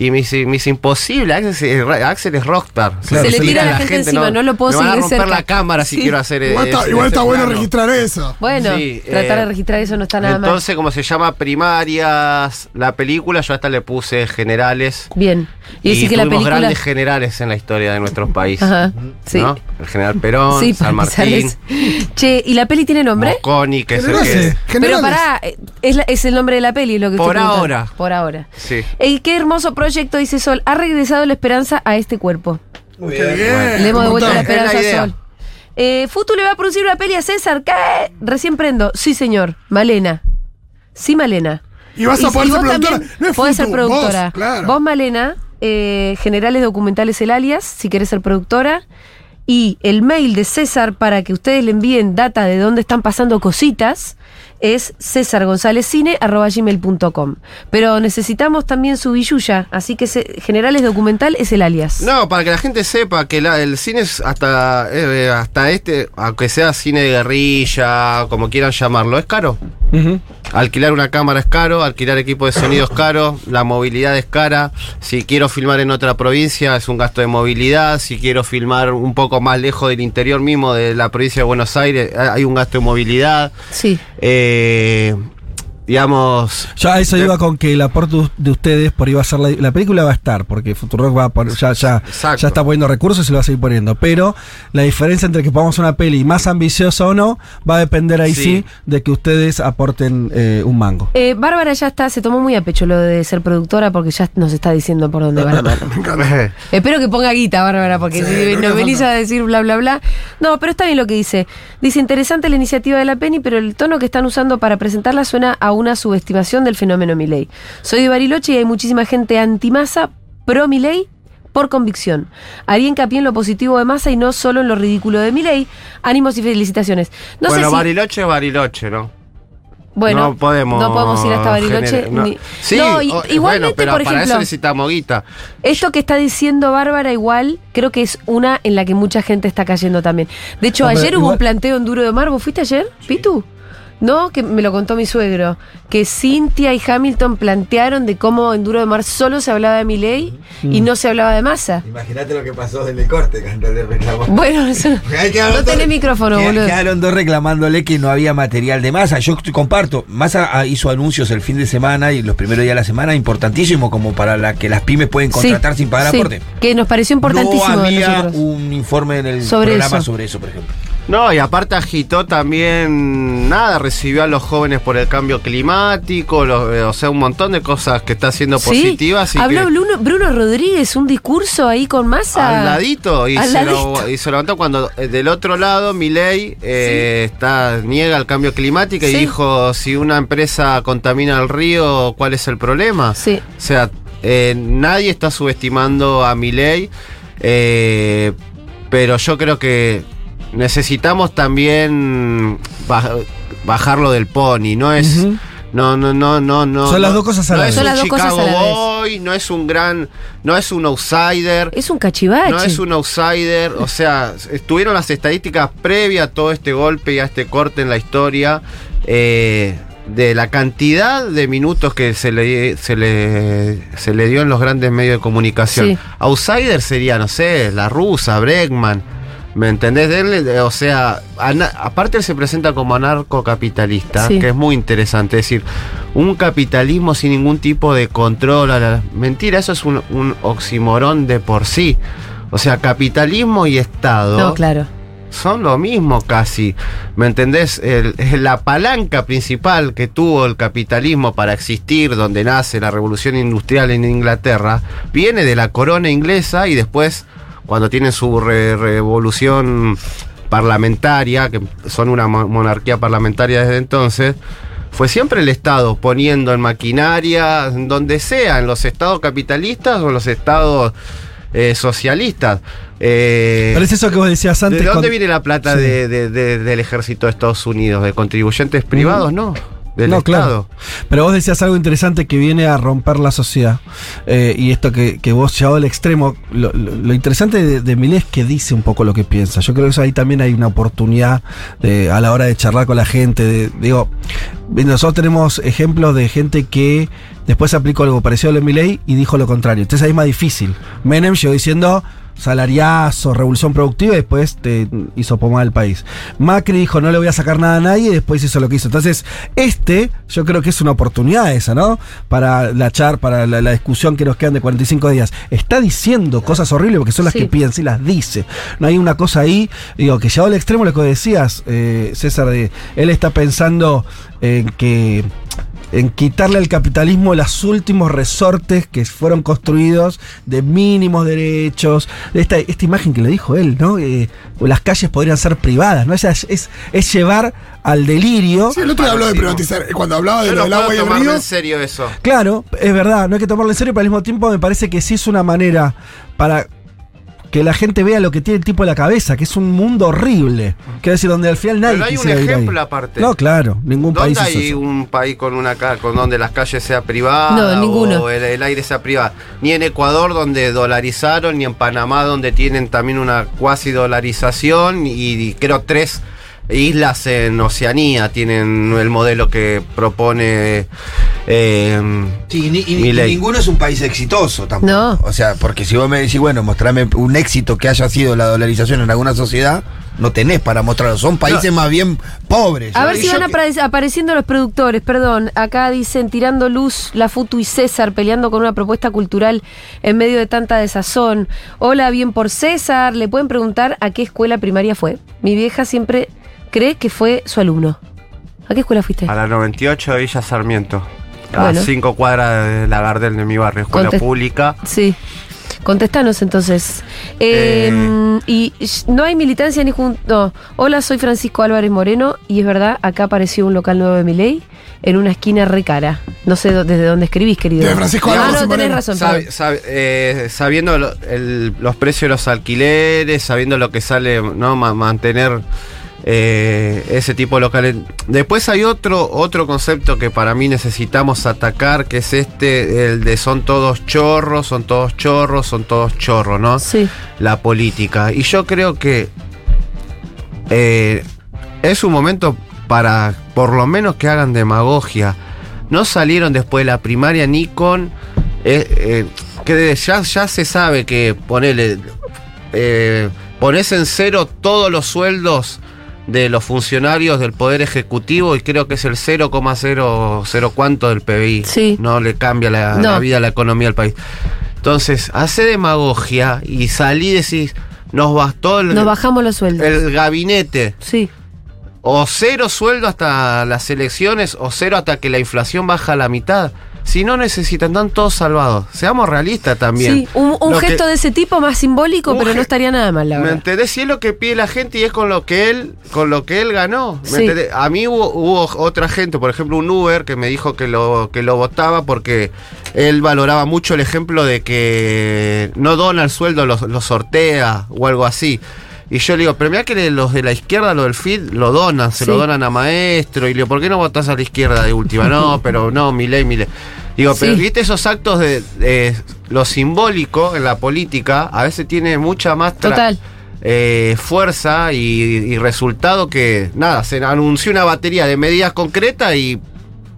Y me dice, me dice, imposible, Axel, es- Axel es rockstar. Claro, Se le se tira a la gente encima, no lo puedo me van a seguir romper cerca. la cámara si Sí. quiero hacer Igual está, igual está bueno plano. registrar eso. Bueno, Sí, tratar eh, de registrar eso no está nada Entonces, como se llama primarias la película, yo hasta le puse generales. mal. Bien. Y, Y, que la película. grandes generales en la historia de nuestros países. Ajá. Sí. ¿no? El general Perón, Sí, San Martín, Che, ¿y la peli tiene nombre? Mosconi, que es el que... Pero generales. pará, eh, es, la- es el nombre de la peli lo que Por ahora. Por ahora. Sí. Ey, qué hermoso proyecto, dice Sol. Ha regresado la esperanza a este cuerpo. Muy bien. bien. Le hemos devuelto la Es la esperanza a. Sol. Eh, Futu le va a producir una peli a César. ¿Qué? Recién prendo. Sí, señor. Malena. Sí, Malena. Y vas a poder ser productora. también No es podés ser productora. vos, claro. Vos, Malena, eh, Generales Documentales El Alias, si querés ser productora. Y el mail de César para que ustedes le envíen data de dónde están pasando cositas es cesargonzalezcine.com. Pero necesitamos también su billulla, así que Generales Documental es el alias. No, para que la gente sepa que la- el cine es hasta, eh, hasta este, aunque sea cine de guerrilla, como quieran llamarlo, es caro. Alquilar una cámara es caro, alquilar equipo de sonido es caro, la movilidad es cara. Si quiero filmar en otra provincia es un gasto de movilidad. Si quiero filmar un poco más lejos del interior mismo de la provincia de Buenos Aires, hay un gasto de movilidad. Sí. Eh, digamos. Ya a eso de- iba con que el aporte de ustedes por iba a ser la, la película va a estar, porque Futurock va a poner- ya, ya, Exacto. ya está poniendo recursos y lo va a seguir poniendo. Pero la diferencia entre que pongamos una peli más ambiciosa o no va a depender ahí sí, Sí. de que ustedes aporten eh, un mango. Eh, Bárbara ya está, se tomó muy a pecho lo de ser productora porque ya nos está diciendo por dónde va la mano. Espero que ponga guita, Bárbara, porque Sí, si nos venís falta. a decir bla, bla, bla. No, pero está bien lo que dice. Dice, interesante la iniciativa de la Penny, pero el tono que están usando para presentarla suena a una subestimación del fenómeno Milei. Soy de Bariloche y hay muchísima gente anti-masa, pro Milei, por convicción. Haría hincapié en lo positivo de masa y no solo en lo ridículo de Milei. Ánimos y felicitaciones. No bueno, sé si... Bariloche es Bariloche, ¿no? Bueno, no podemos. no podemos ir hasta Bariloche. gener- no. ni- Sí, No, y- o- igualmente, bueno, pero por para ejemplo, eso necesitamos guita. esto que está diciendo Bárbara igual, creo que es una en la que mucha gente está cayendo también. De hecho, Hombre, ayer hubo igual- un planteo en Duro de Mar. ¿Vos fuiste ayer, Pitu? No, que me lo contó mi suegro, que Cintia y Hamilton plantearon de cómo en Duro de Mar solo se hablaba de Milei y no se hablaba de masa. Imagínate lo que pasó en el corte cuando le reclamó. Bueno, eso no, tenés micrófono, Que- boludo. Quedaron dos reclamándole que no había material de masa. Yo comparto. Masa ah, hizo anuncios el fin de semana y los primeros días de la semana, importantísimo como para la que las pymes pueden contratar Sí, sin pagar sí, aporte. Que nos pareció importantísimo. No había un informe en el Sobre programa eso. sobre eso, por ejemplo. No, y aparte agitó también, nada, recibió a los jóvenes por el cambio climático, eh, o sea, un montón de cosas que está haciendo Sí, positivas. y habló que- Bruno, Bruno Rodríguez, un discurso ahí con masa. Al ladito, y, Al se ladito. Lo, y se levantó cuando eh, del otro lado Milei eh, está, niega el cambio climático y dijo, si una empresa contamina el río, ¿cuál es el problema? Sí. O sea, nadie está subestimando a Milei, pero yo creo que necesitamos también baj- bajarlo del pony, no es... No, no, no, no, no. Son las no- dos cosas a no la es vez. Son un las dos cosas Chicago a la vez. Boy, no es un gran, no es un outsider. Es un cachivache. No es un outsider, o sea, estuvieron las estadísticas previas a todo este golpe y a este corte en la historia eh, de la cantidad de minutos que se le, se, le, se le dio en los grandes medios de comunicación. Sí. Outsider sería, no sé, la rusa, Bregman. ¿Me entendés? Él, eh, o sea, aparte él se presenta como anarcocapitalista, Sí. que es muy interesante. Es decir, un capitalismo sin ningún tipo de control. a la- Mentira, eso es un, un oximorón de por sí. O sea, capitalismo y Estado No, claro. son lo mismo casi. ¿Me entendés? El- la palanca principal que tuvo el capitalismo para existir, donde nace la revolución industrial en Inglaterra, viene de la corona inglesa y después, cuando tienen su re- revolución parlamentaria, que son una mo- monarquía parlamentaria desde entonces, fue siempre el Estado poniendo en maquinaria, donde sea, en los estados capitalistas o en los estados eh, socialistas. Eh, Pero es eso que vos decías antes. ¿De dónde con- viene la plata Sí. de- de- de- del ejército de Estados Unidos? ¿De contribuyentes privados? No, del no, Estado. claro. Pero vos decías algo interesante que viene a romper la sociedad. Eh, y esto que, que vos llevado al extremo. Lo, lo- lo interesante de, de es que dice un poco lo que piensa. Yo creo que eso ahí también hay una oportunidad de- a la hora de charlar con la gente. de- digo, nosotros tenemos ejemplos de gente que después aplicó algo parecido a lo de y dijo lo contrario. Entonces ahí es más difícil. Menem llegó diciendo salariazo, revolución productiva y después te hizo pomar el país. Macri dijo no le voy a sacar nada a nadie y después hizo lo que hizo. Entonces, este yo creo que es una oportunidad esa, ¿no? Para la char, para la, la discusión que nos quedan de 45 días. Está diciendo cosas horribles porque son las Sí. que piensa y las dice. No hay una cosa ahí, digo, que llevado al extremo lo que decías, eh, César, de él está pensando en que en quitarle al capitalismo los últimos resortes que fueron construidos de mínimos derechos, de esta, esta imagen que le dijo él, ¿no? Eh, las calles podrían ser privadas, ¿no? O sea, es, es, es llevar al delirio. Sí, el otro habló de privatizar. Cuando hablaba de Yo lo no del agua y el río. en serio eso. Claro, es verdad, no hay que tomarlo en serio, pero al mismo tiempo me parece que sí es una manera para que la gente vea lo que tiene el tipo en la cabeza, que es un mundo horrible. Quiero decir, donde al final nadie Pero hay un ejemplo aparte. No, claro, ningún país ¿Dónde hay eso. un país con una ca- con donde las calles sea privada No, ninguno. o el, el aire sea privado? Ni en Ecuador donde dolarizaron, ni en Panamá donde tienen también una cuasi dolarización y, y creo tres islas en Oceanía tienen el modelo que propone eh, Sí, ni- y, ninguno es un país exitoso tampoco. No. O sea, porque si vos me decís, bueno, mostrame un éxito que haya sido la dolarización en alguna sociedad, no tenés para mostrarlo. Son países más bien pobres. A ver si van que- apareciendo los productores, perdón. Acá dicen tirando luz la Futu y César peleando con una propuesta cultural en medio de tanta desazón. Hola, bien por César. Le pueden preguntar a qué escuela primaria fue. Mi vieja siempre cree que fue su alumno. ¿A qué escuela fuiste? a la 98 de Villa Sarmiento. A Bueno. cinco cuadras de la Gardel de mi barrio, escuela Contest- pública. Sí. Contestanos entonces. Eh, Eh. Y no hay militancia ni junto. Hola, soy Francisco Álvarez Moreno y es verdad, acá apareció un local nuevo de mi ley en una esquina re cara. No sé desde dónde escribís, querido. De Francisco Ah, Álvarez no, tenés Moreno. razón. Eh, sabiendo lo- el- los precios de los alquileres, sabiendo lo que sale, ¿no? Ma- mantener eh, ese tipo de locales. Después hay otro, otro concepto que para mí necesitamos atacar, que es este, el de son todos chorros, son todos chorros, son todos chorros, ¿no? Sí. La política. Y yo creo que eh, es un momento para por lo menos que hagan demagogia. No salieron después de la primaria ni con. eh, eh, que ya, ya se sabe que ponele. pones en cero todos los sueldos de los funcionarios del Poder Ejecutivo y creo que es el 0,00 cuánto del PBI. Sí. No le cambia la, No. la vida a la economía del país. Entonces, hace demagogia y salí y decís, nos bastó el, Nos bajamos los sueldos. el gabinete. Sí. O cero sueldo hasta las elecciones o cero hasta que la inflación baja a la mitad. Si no necesitan, están todos salvados. Seamos realistas también. Sí, un, un Lo que- gesto de ese tipo más simbólico, pero no estaría nada mal, la ¿Me verdad. entendés? Si es lo que pide la gente y es con lo que él, con lo que él ganó. ¿me Sí. entendés? A mí hubo, hubo otra gente, por ejemplo, un Uber que me dijo que lo, que lo votaba porque él valoraba mucho el ejemplo de que no dona el sueldo, lo, lo sortea o algo así. Y yo le digo, pero mira que los de la izquierda, lo del FID, lo donan, se Sí. lo donan a maestro. Y le digo, ¿por qué no votás a la izquierda de última? No, pero no, mi ley, mi ley. Digo, pero Sí. viste esos actos de, de lo simbólico en la política, a veces tiene mucha más Total. eh, fuerza y, y resultado que, nada, se anunció una batería de medidas concretas y,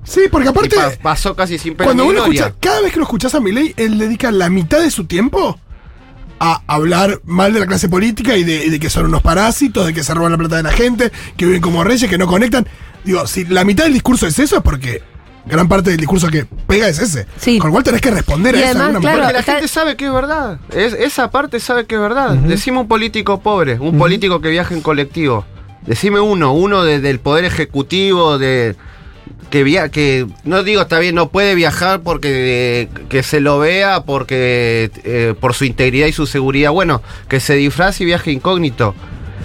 Sí, porque aparte, pa- pasó casi sin pena cuando uno escucha, cada vez que lo escuchás a Milei, él dedica la mitad de su tiempo a hablar mal de la clase política y de, que son unos parásitos, de que se roban la plata de la gente, que viven como reyes, que no conectan. Digo, si la mitad del discurso es eso, es porque gran parte del discurso que pega es ese. Sí. Con lo cual tenés que responder Y a eso además, claro. Porque la está- gente sabe que es verdad. Es, esa parte sabe que es verdad. Decime un político pobre, un político que viaja en colectivo. Decime uno, uno de- del poder ejecutivo, de que via que no digo está bien, no puede viajar porque que se lo vea, porque eh, por su integridad y su seguridad. Bueno, que se disfrace y viaje incógnito.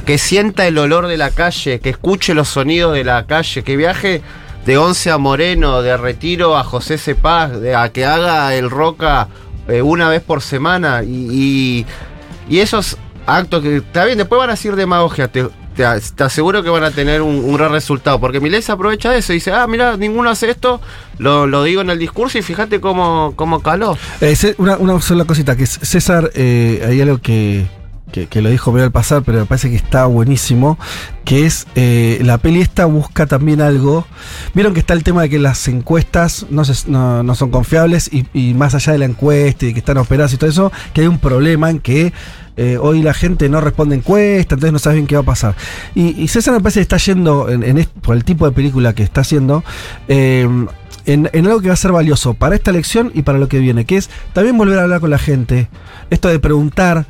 Que sienta el olor de la calle, que escuche los sonidos de la calle, que viaje de Once a Moreno, de Retiro a José Cepaz, a que haga el Roca eh, una vez por semana. Y, y, esos actos que, está bien, después van a decir demagogia, te, aseguro que van a tener un, gran resultado. Porque Milei se aprovecha de eso y dice, ah, mira, ninguno hace esto, lo, lo digo en el discurso y fíjate cómo, cómo caló. Eh, una, una sola cosita, que César, eh, hay algo que, que, lo dijo medio al pasar, pero me parece que está buenísimo, que es eh, la peli esta busca también algo. Vieron que está el tema de que las encuestas no, no, no son confiables y, y más allá de la encuesta y que están operadas y todo eso, que hay un problema en que eh, hoy la gente no responde encuesta, entonces no sabes bien qué va a pasar. Y, César me parece que está yendo, en, por el tipo de película que está haciendo, eh, en, en algo que va a ser valioso para esta elección y para lo que viene, que es también volver a hablar con la gente. Esto de preguntar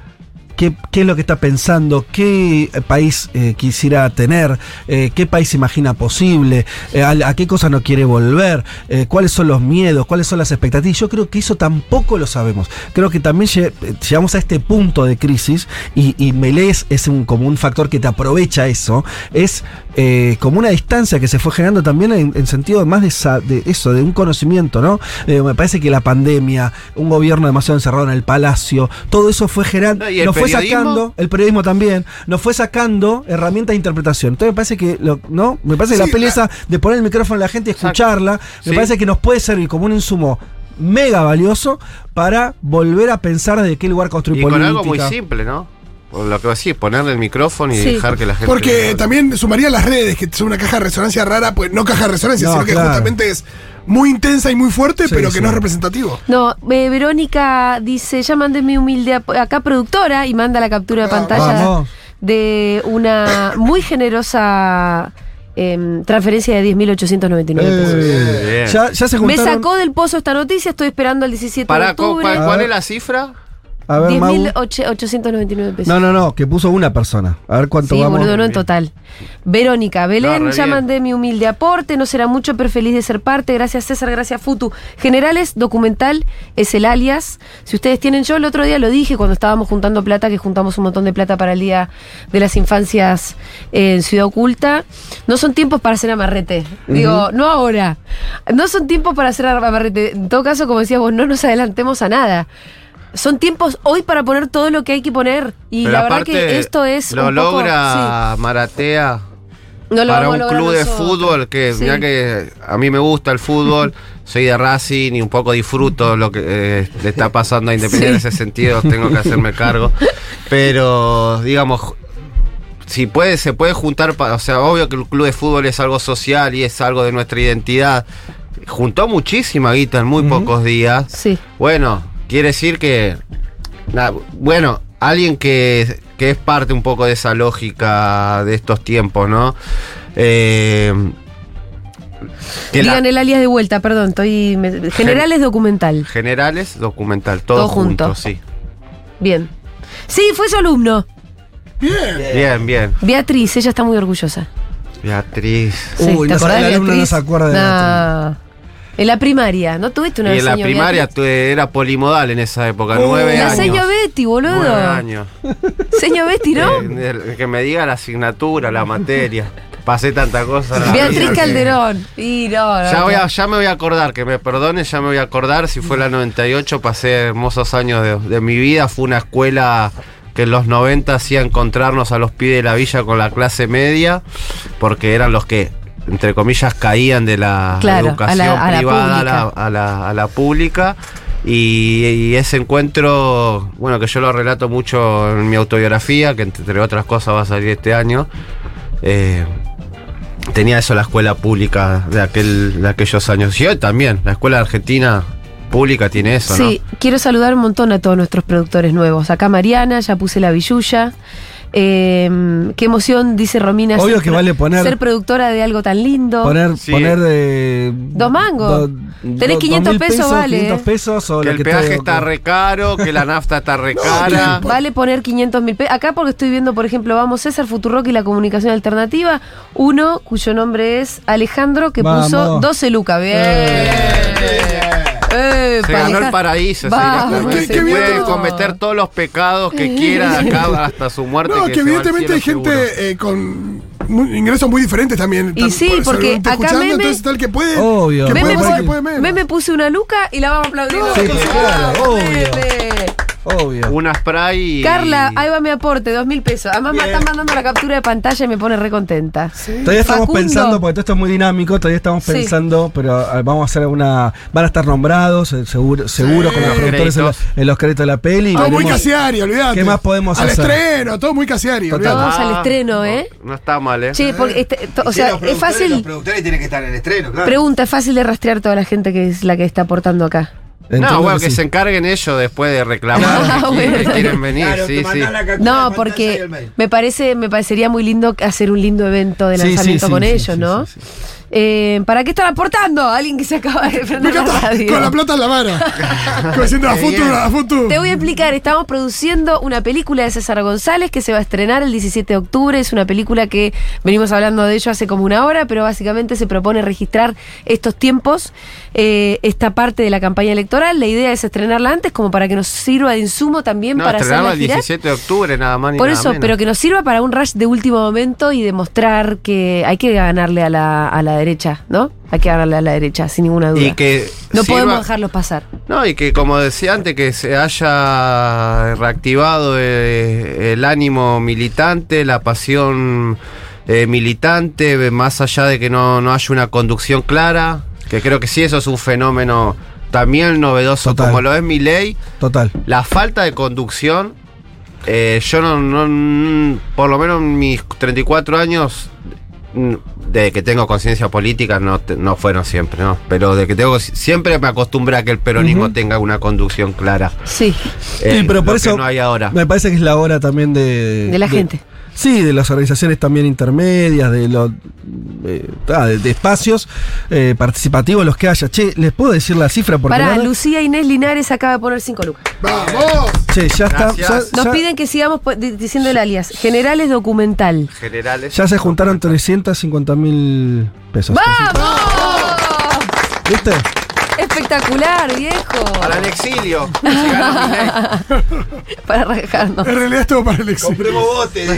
qué, qué es lo que está pensando, qué país eh, quisiera tener, eh, qué país se imagina posible, eh, a, a qué cosa no quiere volver, cuáles son los miedos, cuáles son las expectativas. Yo creo que eso tampoco lo sabemos. Creo que también lle- llegamos a este punto de crisis y, y Milei es, un, como un factor que te aprovecha eso. Es eh, como una distancia que se fue generando también en, en sentido más de, esa- de eso, de un conocimiento, ¿no? Me parece que la pandemia, un gobierno demasiado encerrado en el palacio, todo eso fue generando, No, ¿y el nos fue periodismo? sacando, el periodismo también, nos fue sacando herramientas de interpretación. Entonces me parece que, lo- ¿no? Me parece que Sí, la esa de poner el micrófono a la gente y Exacto. escucharla, me Sí. parece que nos puede servir como un insumo mega valioso para volver a pensar desde qué lugar construir Y con política. algo muy simple, ¿no? Lo que decís, ponerle el micrófono y Sí. dejar que la gente... Porque también sumaría las redes, que son una caja de resonancia rara, pues no caja de resonancia, No, sino que justamente es muy intensa y muy fuerte, Sí, pero que sí. no es representativo. No, eh, Verónica dice, ya mandé mi humilde acá productora y manda la captura de pantalla Vamos. de una muy generosa em, transferencia de 10.899 pesos. Eh, ya, ya se Me juntaron. sacó del pozo esta noticia, estoy esperando el 17 de Para, octubre. ¿cuál, es la cifra? A ver, Mau. 10.899 pesos. No, no, no, que puso una persona. A ver cuánto Sí, vamos. boludo, no en total. Verónica, Belén, No, ya mandé mi humilde aporte, no será mucho, pero feliz de ser parte. Gracias César, gracias Futu. Generales, documental, es el alias. Si ustedes tienen, yo el otro día lo dije cuando estábamos juntando plata, que juntamos un montón de plata para el Día de las Infancias en Ciudad Oculta. No son tiempos para hacer amarrete. Digo, no ahora. No son tiempos para hacer amarrete. En todo caso, como decías vos, no nos adelantemos a nada. Son tiempos hoy para poner todo lo que hay que poner. Y Pero la verdad que esto es. Lo un poco- logra Maratea sí, no lo para un club de nosotros. fútbol que, Sí. mira que a mí me gusta el fútbol, soy de Racing y un poco disfruto lo que eh, le está pasando a Independiente en ese sentido, tengo que hacerme cargo. Pero, digamos, si puede, se puede juntar, o sea, obvio que el club de fútbol es algo social y es algo de nuestra identidad. Juntó muchísima guita en muy pocos días. Sí. Bueno, quiere decir que. na- bueno, alguien que, que es parte un poco de esa lógica de estos tiempos, ¿no? Eh, la- Digan el alias de vuelta, perdón, estoy. me- generales documental. generales, documental, todo, Todo junto. junto, sí. Bien. Sí, fue su alumno. Bien. Bien, bien. Beatriz, ella está muy orgullosa. Beatriz. Sí, Uy, ¿te no el alumno no Beatriz? se acuerda de Nah. En la primaria, ¿no tuviste una Y en la primaria tuve- era polimodal en esa época, Oh, nueve La años. seño Betty, boludo. Nueve años. Seño Betty, ¿no? Eh, que me diga la asignatura, la materia. Pasé tanta cosa. la Beatriz vida que- Calderón. Y no, no, Ya, voy a, ya me voy a acordar, que me perdone, ya me voy a acordar. Si fue la 98, pasé hermosos años de, de mi vida. Fue una escuela que en los 90 hacía encontrarnos a los pibes de la villa con la clase media, porque eran los que, entre comillas, caían de la Claro, educación a la- privada a la, pública. a la- a la pública. Y, y ese encuentro, bueno, que yo lo relato mucho en mi autobiografía, que entre otras cosas va a salir este año. eh, tenía eso la escuela pública de aquel de aquellos años. Y hoy también, la escuela argentina pública tiene eso, Sí, quiero saludar un montón a todos nuestros productores nuevos. Acá Mariana, ya puse la billulla. Eh, qué emoción, dice Romina. Obvio ser que vale poner- Ser productora de algo tan lindo. Poner, Sí. poner de. Dos mangos. Tenés do- 500 dos mil pesos, vale, 500 eh. pesos o. Que el que peaje está re caro, que la nafta está re cara. Vale poner 500 mil pesos. Acá porque estoy viendo, por ejemplo, Vamos César, Futurock y la comunicación alternativa. Uno cuyo nombre es Alejandro, que Vamos. puso 12 lucas. Bien. Eh, Se ganó el paraíso, Vamos, qué- Se puede cometer todos los pecados que quiera acá hasta su muerte. No, que que evidentemente hay gente eh, con muy- ingresos muy diferentes también. Y Tan- sí, por- porque acá escuchando, Meme- entonces tal que puede. Obvio. Que Meme, puede pone- que puede menos. Meme puse una luca y la vamos a aplaudir. Sí, claro, obvio. Obvio. Una spray y... Carla, ahí va mi aporte, dos mil pesos. Además me están mandando la captura de pantalla y me pone re contenta. Todavía estamos Facundo. pensando, porque todo esto es muy dinámico, todavía estamos Sí. pensando, pero vamos a hacer una. Van a estar nombrados, eh, seguro, seguro con los productores en, los créditos de la peli. Todo muy veremos- casiari, olvidate. ¿Qué más podemos Al hacer? estreno, todo muy casiari, Total. olvidate. Vamos al estreno, ¿eh? No está mal, ¿eh? Che, porque este- to- o sea, los es productores- Los fácil. productores tienen que estar en el estreno, claro. Pregunta, es fácil de rastrear toda la gente que es la que está aportando acá. Entiendo no, bueno, que, sí. se encarguen ellos después de reclamar Ah, que, quieren, bueno. quieren venir. Claro, sí, sí. No, porque me parece, me parecería muy lindo hacer un lindo evento de Sí, sí, lanzamiento sí, con sí, ellos, sí, ¿no? Eh, ¿Para qué están aportando? Alguien que se acaba de prender la radio. con la plata en la mano. Diciendo a futuro, a. Te voy a explicar, estamos produciendo una película de César González que se va a estrenar el 17 de octubre. Es una película que venimos hablando de ello hace como una hora, pero básicamente se propone registrar estos tiempos, eh, esta parte de la campaña electoral. La idea es estrenarla antes como para que nos sirva de insumo también No, para hacer estrenarlo la el gira. 17 de octubre, nada más ni Por nada eso, menos. pero que nos sirva para un rush de último momento y demostrar que hay que ganarle a la, a la derecha, ¿no? Hay que ganarle a la derecha, sin ninguna duda. Y que no sirva- podemos dejarlo pasar. No, y que como decía antes, que se haya reactivado eh, el ánimo militante, la pasión eh, militante, más allá de que no, no haya una conducción clara, que creo que sí, eso es un fenómeno también novedoso, Total. como lo es mi ley. Total. La falta de conducción, eh, yo no, no- por lo menos en mis 34 años, mm, de que tengo conciencia política, no, te- no fueron siempre, ¿no? Pero de que tengo, siempre me acostumbré a que el peronismo tenga una conducción clara. Sí, Eh, Sí, pero por eso no hay ahora. me parece que es la hora también de... de la gente. Sí, de las organizaciones también intermedias, de los eh, ah, de, de espacios eh, participativos los que haya. Che, ¿les puedo decir la cifra? Porque Para Lucía Inés Linares acaba de poner 5 lucas. ¡Vamos! Che, ya está. Ya, Nos ya- piden que sigamos di- diciendo el alias. Generales documental. Generales. ya se juntaron 350 mil pesos. ¡Vamos! ¿Viste? Espectacular, viejo. Para el exilio. Para rajarnos. En realidad es todo para el exilio. Compremos botes.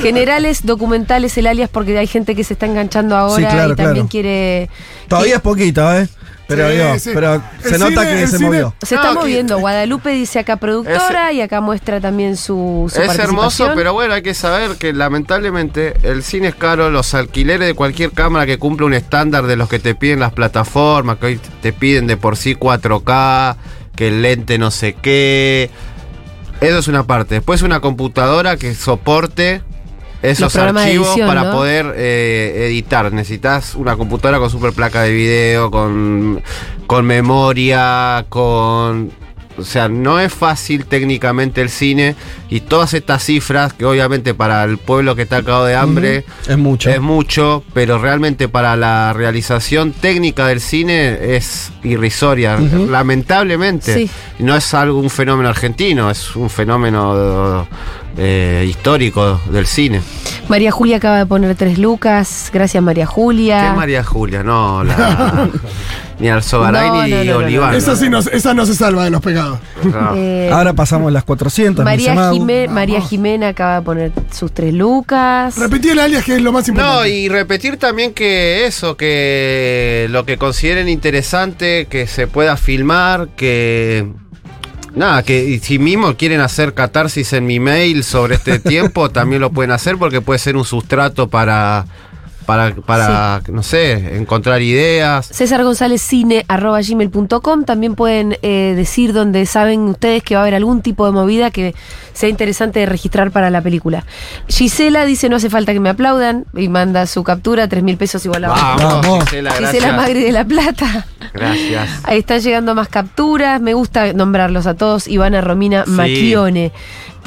Generales documentales el alias porque hay gente que se está enganchando ahora Sí, claro, y también claro. quiere. Todavía es poquito, ¿eh? Pero, Sí, digo, sí. pero se El nota cine- que se cine- movió. Se No, está que- moviendo. Guadalupe dice acá productora y acá muestra también su, su Es hermoso, pero bueno, hay que saber que lamentablemente el cine es caro, los alquileres de cualquier cámara que cumple un estándar de los que te piden las plataformas, que hoy te piden de por sí 4K, que el lente no sé qué. Eso es una parte. Después una computadora que soporte esos archivos edición, para ¿no? poder eh, editar. Necesitas una computadora con super placa de video, con, con memoria, con... O sea, no es fácil técnicamente el cine y todas estas cifras, que obviamente para el pueblo que está cagado de hambre Es mucho. es mucho, pero realmente para la realización técnica del cine es irrisoria. Lamentablemente, Sí. no es algo un fenómeno argentino, es un fenómeno eh, histórico del cine. María Julia acaba de poner tres lucas. Gracias, María Julia. ¿Qué María Julia? No, la, ni Alzogaray No, ni no, no, no, no. Olivar. Esa sí no, esa no se salva de los pecados. No. Eh, Ahora pasamos las 400. María. Jimé- María Jimena acaba de poner sus tres lucas. Repetí el alias que es lo más No, importante. y repetir también que eso, que lo que consideren interesante, que se pueda filmar, que... Nada, que si mismo quieren hacer catarsis en mi mail sobre este tiempo, también lo pueden hacer porque puede ser un sustrato para, para, para no sé, encontrar ideas. César González Cine arroba gmail.com también pueden eh, decir donde saben ustedes que va a haber algún tipo de movida que sea interesante de registrar para la película. Gisela dice no hace falta que me aplaudan y manda su captura, tres mil pesos igual a Vamos, Vamos. Gisela, Gisela. Magri de la Plata. Gracias. Ahí están llegando más capturas. Me gusta nombrarlos a todos. Ivana Romina Sí. Macchione.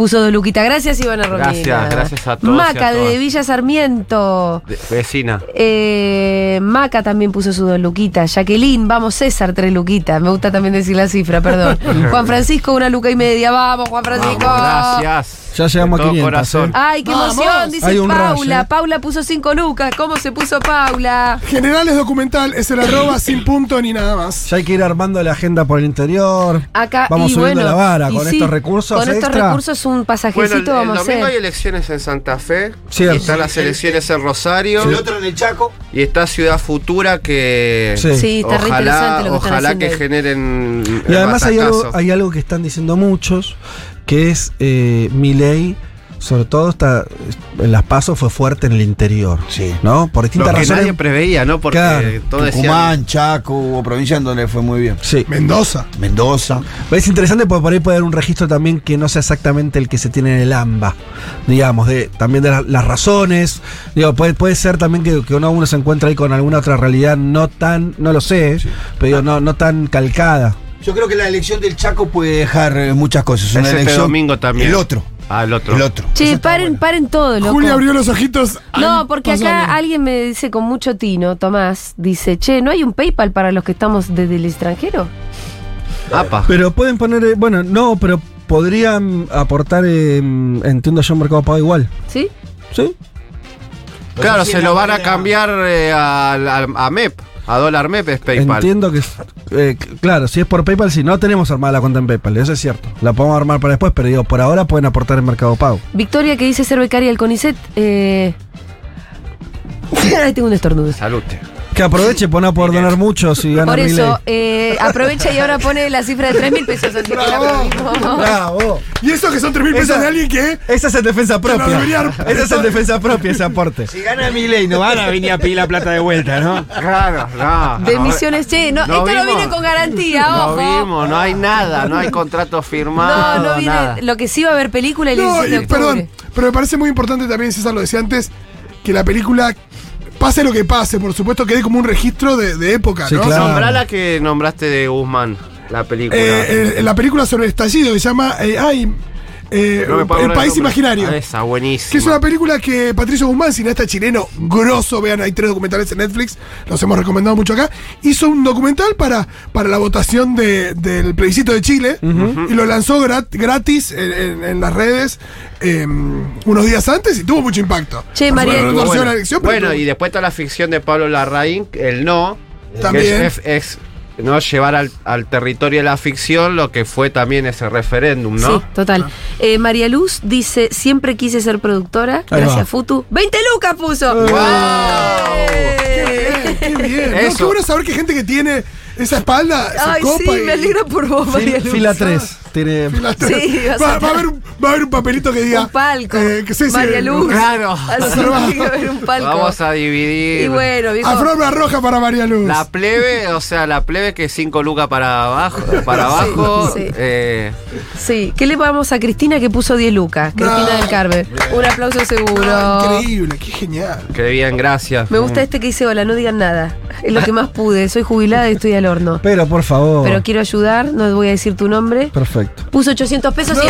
Puso dos luquitas. Gracias, Ivana Romina. Gracias, gracias a todos Maca a de. Villa Sarmiento. De- vecina. Eh, Maca también puso su dos luquitas. Jacqueline, vamos, César, tres luquitas. Me gusta también decir la cifra, perdón. Juan Francisco, una luca y media. Vamos, Juan Francisco. Vamos, gracias. Ya llegamos a todo 500, corazón. ¿eh? Ay, qué Vamos. emoción, dice Hay un Paula. rush, ¿eh? Paula puso cinco lucas. ¿Cómo se puso Paula? Generales documental es el arroba sin punto ni nada más. Ya hay que ir armando la agenda por el interior. Acá, Vamos y subiendo bueno, la vara y con sí, estos recursos. Con estos extra. recursos, un Bueno, pasajecito el, el vamos a domingo hay hacer. elecciones en Santa Fe. Cierto. Y están las elecciones en Rosario. El otro en el Chaco. Y está Ciudad Futura que Sí. Sí, está re ojalá, interesante lo que están ojalá haciendo que ahí. generen Y el además hay algo, batacazo. hay algo que están diciendo muchos, que es eh, mi ley, sobre todo está, en las pasos fue fuerte en el interior. Sí. ¿No? Por lo distintas que razones. nadie preveía, ¿no? Porque Claro. todo decía Tucumán, Chaco, hubo provincia en donde le fue muy bien. Sí. Mendoza. Mendoza. Es interesante porque por ahí puede haber un registro también que no sea exactamente el que se tiene en el AMBA. Digamos, de, también de la- las razones. Digo, puede, puede ser también que, que uno, uno se encuentra ahí con alguna otra realidad no tan, no lo sé, pero digo, no, no tan calcada. Yo creo que la elección del Chaco puede dejar eh, muchas cosas. Es Una este domingo también. El otro. Ah, el otro. El otro. Che, paren, paren todo, loco. Julia abrió los ojitos. No, porque acá alguien me dice con mucho tino, Tomás, dice, che, ¿no hay un PayPal para los que estamos desde el extranjero? Apa. Pero pueden poner, eh, bueno, no, pero podrían aportar, eh, entiendo yo, Mercado Pago igual. ¿Sí? ¿Sí? Claro, se lo van a cambiar eh, al- al- a, MEP, a dólar MEP es PayPal. Entiendo que, eh, claro, si es por PayPal, si no tenemos armada la cuenta en PayPal, eso es cierto. La podemos armar para después, pero digo, por ahora pueden aportar en Mercado Pago. Victoria que dice ser becaria del CONICET. Eh... Ahí tengo un estornudo. Salute. Que aproveche, pone a poder donar mucho si gana Por eso, eh, aprovecha y ahora pone la cifra de 3 mil pesos. Así. Bravo. Y eso que son 3 mil pesos de alguien que. Esa es en defensa propia. debería- Esa es en defensa propia, ese aporte. Si gana mi ley, no van a venir a pedir la plata de vuelta, ¿no? Claro, no. De no. misiones, che, no, No esto no viene con garantía, No ojo. vimos, no hay nada, no hay contrato firmado. No, no viene. nada. Lo que sí va a haber película el No, 17 de y, octubre. perdón, pero me parece muy importante también, César lo decía antes, que la película, pase lo que pase, por supuesto, quede como un registro de, de época, Sí, ¿no? claro. Nombrá la que nombraste de Guzmán, la película. Eh, el- la película sobre el estallido que se llama eh, ay, eh, No El País nombre. Imaginario. Ah, esa, buenísima. Que es una película que Patricio Guzmán, cineasta chileno, grosso, vean, hay tres documentales en Netflix, los hemos recomendado mucho acá, hizo un documental para, para la votación de- del plebiscito de Chile y lo lanzó grat- gratis en, en- en las redes eh, unos días antes y tuvo mucho impacto. Che, María, Bueno, la elección, Bueno, tuvo- y después está la ficción de Pablo Larraín, el no. que También. Es, es- no llevar al, al territorio de la ficción lo que fue también ese referéndum, ¿no? Sí, total. Eh, María Luz dice, siempre quise ser productora. Ahí Gracias, va. Futu. ¡20 lucas puso! ¡Wow! ¡Eh! Qué bien, ¿no? Eso. Qué bueno saber que gente que tiene esa espalda Ay, copa sí, y- me alegro por vos, María Luz. Fila 3. Tiene. Sí, va, a- va a haber un, va a haber un papelito que diga. un palco. eh, que sí, sí, María Luz. Claro. Así que haber un palco. Vamos a dividir. Y bueno, viejo. Alfombra roja para María Luz. La plebe, o sea, la plebe que 5 lucas para abajo, para abajo. sí. eh, Sí, ¿qué le vamos a Cristina que puso 10 lucas? Cristina No. del Carmen. Un aplauso seguro. Ah, increíble, qué genial. que bien, gracias. Me gusta este que dice, hola, no digan nada. Es lo que más pude. Soy jubilada y estoy al horno. Pero por favor. Pero quiero ayudar, no voy a decir tu nombre. Perfecto. Puso 800 pesos y.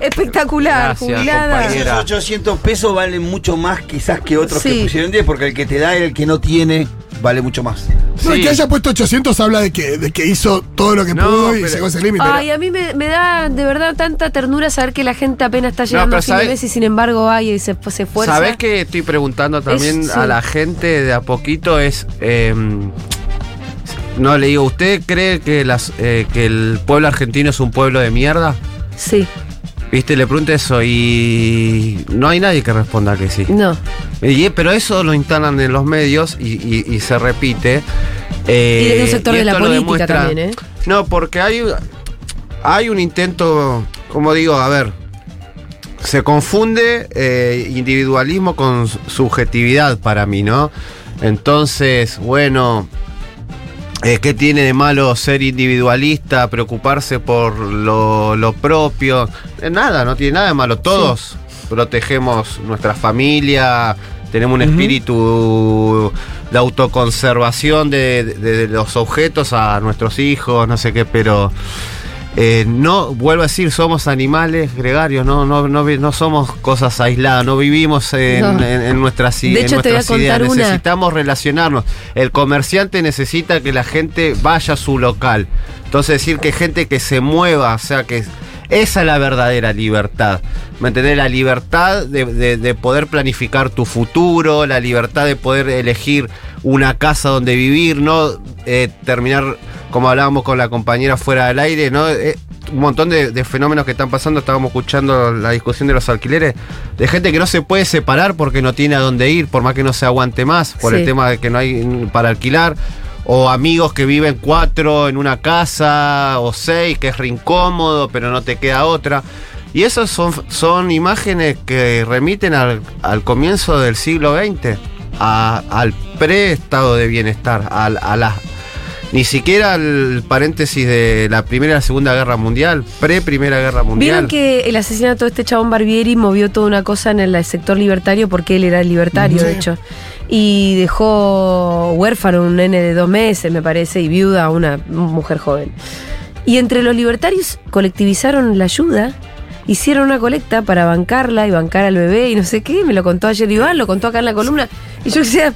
Espectacular, Gracias, jubilada. compañera. Esos 800 pesos valen mucho más quizás que otros Sí. que pusieron 10, porque el que te da y el que no tiene vale mucho más. No, Sí. que haya puesto 800 habla de que, de que hizo todo lo que No, pudo y pero- llegó a ese límite. Ay, a mí me, me da de verdad tanta ternura saber que la gente apenas está llegando pero a fin de ¿sabes? mes y sin embargo hay y se, se esfuerza. ¿Sabés que estoy preguntando también Es- sí. a la gente de a poquito? Es. eh, no, le digo, ¿usted cree que, las, eh, que el pueblo argentino es un pueblo de mierda? Sí, Viste, le pregunto eso y no hay nadie que responda que sí. no. Y- pero eso lo instalan en los medios y, y- y se repite. eh, Y desde un sector de la política también, ¿eh? No, porque hay, hay un intento, como digo, a ver, se confunde eh, individualismo con su- subjetividad para mí, ¿no? Entonces, bueno, eh, ¿qué tiene de malo ser individualista, preocuparse por lo, lo propio? Eh, nada, no tiene nada de malo. Todos protegemos nuestra familia, tenemos un espíritu de autoconservación de, de- de los objetos a nuestros hijos, no sé qué, pero... eh, no, vuelvo a decir, somos animales gregarios, no, no, no, somos cosas aisladas, no vivimos en, No. en- en nuestras, De en hecho, te voy a nuestras ideas, contar una. necesitamos relacionarnos. El comerciante necesita que la gente vaya a su local. Entonces decir que gente que se mueva, o sea que esa es la verdadera libertad. ¿Me entendés? La libertad de, de- de poder planificar tu futuro, la libertad de poder elegir una casa donde vivir, no eh, terminar, como hablábamos con la compañera fuera del aire, ¿no? Eh, un montón de, de fenómenos que están pasando, estábamos escuchando la discusión de los alquileres, de gente que no se puede separar porque no tiene a dónde ir, por más que no se aguante más, por Sí. el tema de que no hay para alquilar. O amigos que viven cuatro en una casa, o seis, que es re incómodo, pero no te queda otra. Y esas son, son imágenes que remiten al, al comienzo del siglo XX, a- al pre-estado de bienestar, al- a, la, ni siquiera al paréntesis de la Primera y la Segunda Guerra Mundial, pre-Primera Guerra Mundial. Vieron que el asesinato de este chabón Barbieri movió toda una cosa en el sector libertario porque él era el libertario, de hecho. Y dejó huérfano un nene de dos meses, me parece, y viuda a una mujer joven. Y entre los libertarios colectivizaron la ayuda, hicieron una colecta para bancarla y bancar al bebé y no sé qué. Me lo contó ayer Iván, lo contó acá en la columna. Y yo decía,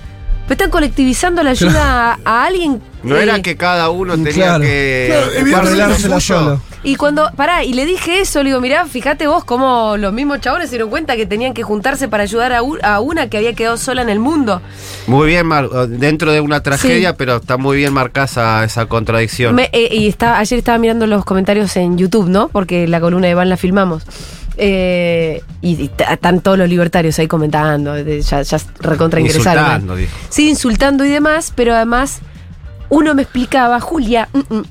¿me están colectivizando la ayuda a, a alguien? No eh, era que cada uno tenía Claro. que Arreglársela solo. Y cuando, pará, y le dije eso, le digo, mirá, fíjate vos cómo los mismos chabones se dieron cuenta que tenían que juntarse para ayudar a, una que había quedado sola en el mundo. Muy bien, mar- dentro de una tragedia, Sí. pero está muy bien marcada esa, esa contradicción. Me- eh, y estaba, ayer estaba mirando los comentarios en YouTube, ¿no? Porque la columna de Iván la filmamos. Eh, y, y están todos los libertarios ahí comentando, de- ya, ya recontra ingresaron. Insultando, dijo. Sí, insultando y demás, pero además uno me explicaba, Julia, mm, mm,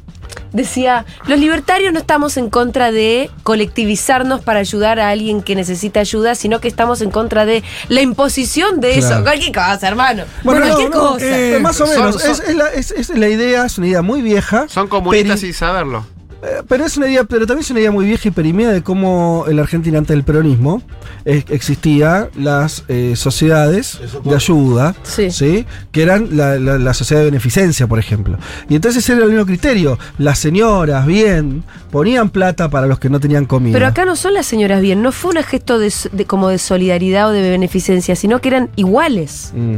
decía, los libertarios no estamos en contra de colectivizarnos para ayudar a alguien que necesita ayuda, sino que estamos en contra de la imposición de eso. Cualquier cosa, hermano. Bueno, Cualquier no, no, cosa. eh, Más o menos. son- es, es la, es- es la idea, es una idea muy vieja. Son comunistas sin saberlo. Eh, Pero es una idea, pero también es una idea muy vieja y perimida de cómo en la Argentina antes del peronismo eh, existía las eh, sociedades de ayuda, Sí. que eran la, la- la sociedad de beneficencia, por ejemplo. Y entonces era el mismo criterio. Las señoras, bien, ponían plata para los que no tenían comida. Pero acá no son las señoras bien, no fue un gesto de- como de solidaridad o de beneficencia, sino que eran iguales, Mm.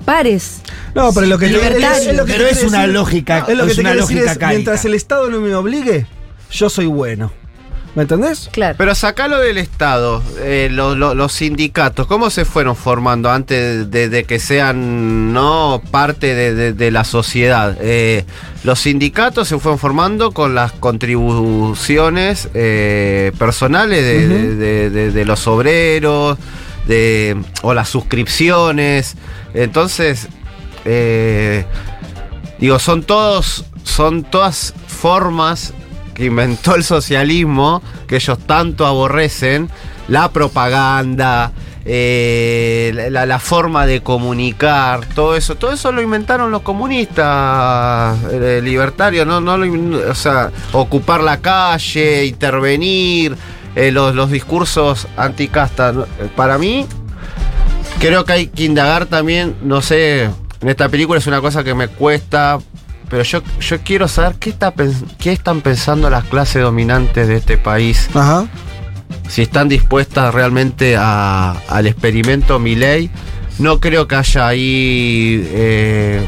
Pares. No, pero lo que Libertario. es, es lo que Pero te es una decir- lógica- es lo que es te una lógica mientras el Estado no me obligue, yo soy bueno. ¿Me entendés? Claro. Pero sacalo del Estado, eh, lo- lo- los sindicatos, ¿cómo se fueron formando antes de, de que sean no parte de, de- de la sociedad? Eh, los sindicatos se fueron formando con las contribuciones eh, personales de, Ujú. de- de- de- de los obreros, de, o las suscripciones. Entonces, eh, digo, son todos, son todas formas que inventó el socialismo, que ellos tanto aborrecen, la propaganda, eh, la, forma de comunicar, todo eso, todo eso lo inventaron los comunistas libertarios, no, no lo o sea, ocupar la calle, intervenir, eh, los, los discursos anticasta. Eh, Para mí, creo que hay que indagar también, no sé, en esta película es una cosa que me cuesta, pero yo, yo quiero saber qué, está, qué están pensando las clases dominantes de este país Ajá. si están dispuestas realmente a- al experimento Milei. No creo que haya ahí eh,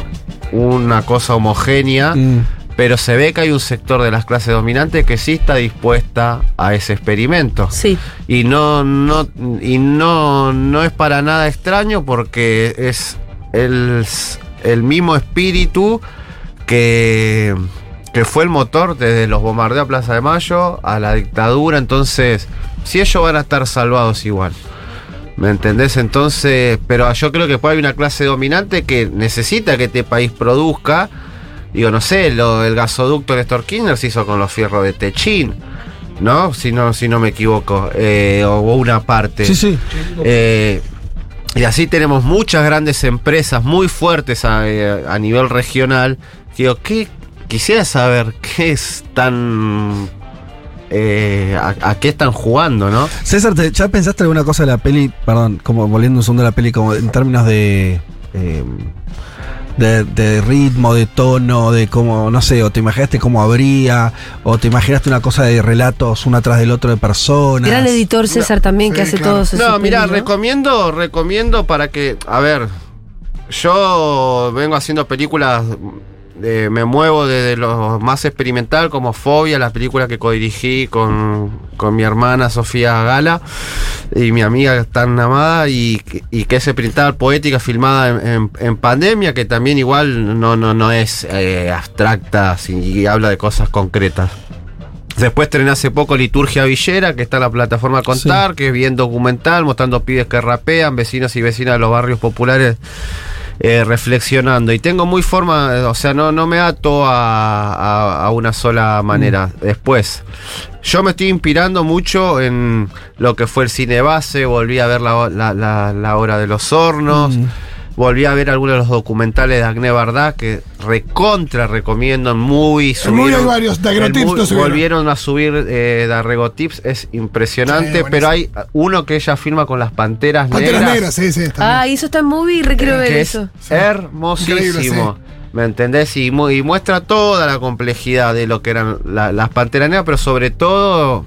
una cosa homogénea, Mm. Pero se ve que hay un sector de las clases dominantes que sí está dispuesta a ese experimento. Sí. Y no, no, y no, no es para nada extraño porque es el, el mismo espíritu que, que fue el motor desde los bombardeos a Plaza de Mayo a la dictadura. Entonces, si ellos van a estar salvados igual. ¿Me entendés? Entonces, pero yo creo que después hay una clase dominante que necesita que este país produzca. Digo, no sé, lo, el gasoducto Néstor Kirchner se hizo con los fierros de Techín. ¿No? Si no, si no me equivoco. eh, o una parte. Sí, sí. Eh, y así tenemos muchas grandes empresas muy fuertes a, eh, a nivel regional. Digo, ¿qué? Quisiera saber qué están. eh, a, a qué están jugando, ¿no? César, ¿te- ¿ya pensaste alguna cosa de la peli? Perdón, como volviendo un segundo a la peli, como en términos de. eh, de, de ritmo, de tono, de cómo, no sé, o te imaginaste cómo habría, o te imaginaste una cosa de relatos uno atrás del otro de personas. Gran editor César también, que hace claro. todos esos No, mira, recomiendo, recomiendo para que, a ver, yo vengo haciendo películas, eh, me muevo desde lo más experimental como Fobia, la película que codirigí con, con mi hermana Sofía Gala y mi amiga tan amada y, que- y que es experimental poética filmada en, en- en pandemia, que también igual no, no, no es eh, abstracta y habla de cosas concretas. Después estrené hace poco Liturgia Villera, que está en la plataforma Contar, que es bien documental, mostrando pibes que rapean, vecinos y vecinas de los barrios populares eh, reflexionando. Y tengo muy forma, eh, o sea, no, no me ato a, a- a una sola manera. Después, yo me estoy inspirando mucho en lo que fue el cine base, volví a ver la, la, la- la hora de los hornos. Volví a ver algunos de los documentales de Agné Bardá que recontra recomiendo, muy En Muy hay varios, lo subieron. Volvieron a subir eh, Darrego Tips, es impresionante, Sí, pero hay uno que ella firma con las panteras, Panteras negras, negras, sí, sí. está Ah, y eso está en movie, re quiero ver es eso. hermosísimo. ¿Me entendés? Y, mu- y muestra toda la complejidad de lo que eran la- las panteras negras, pero sobre todo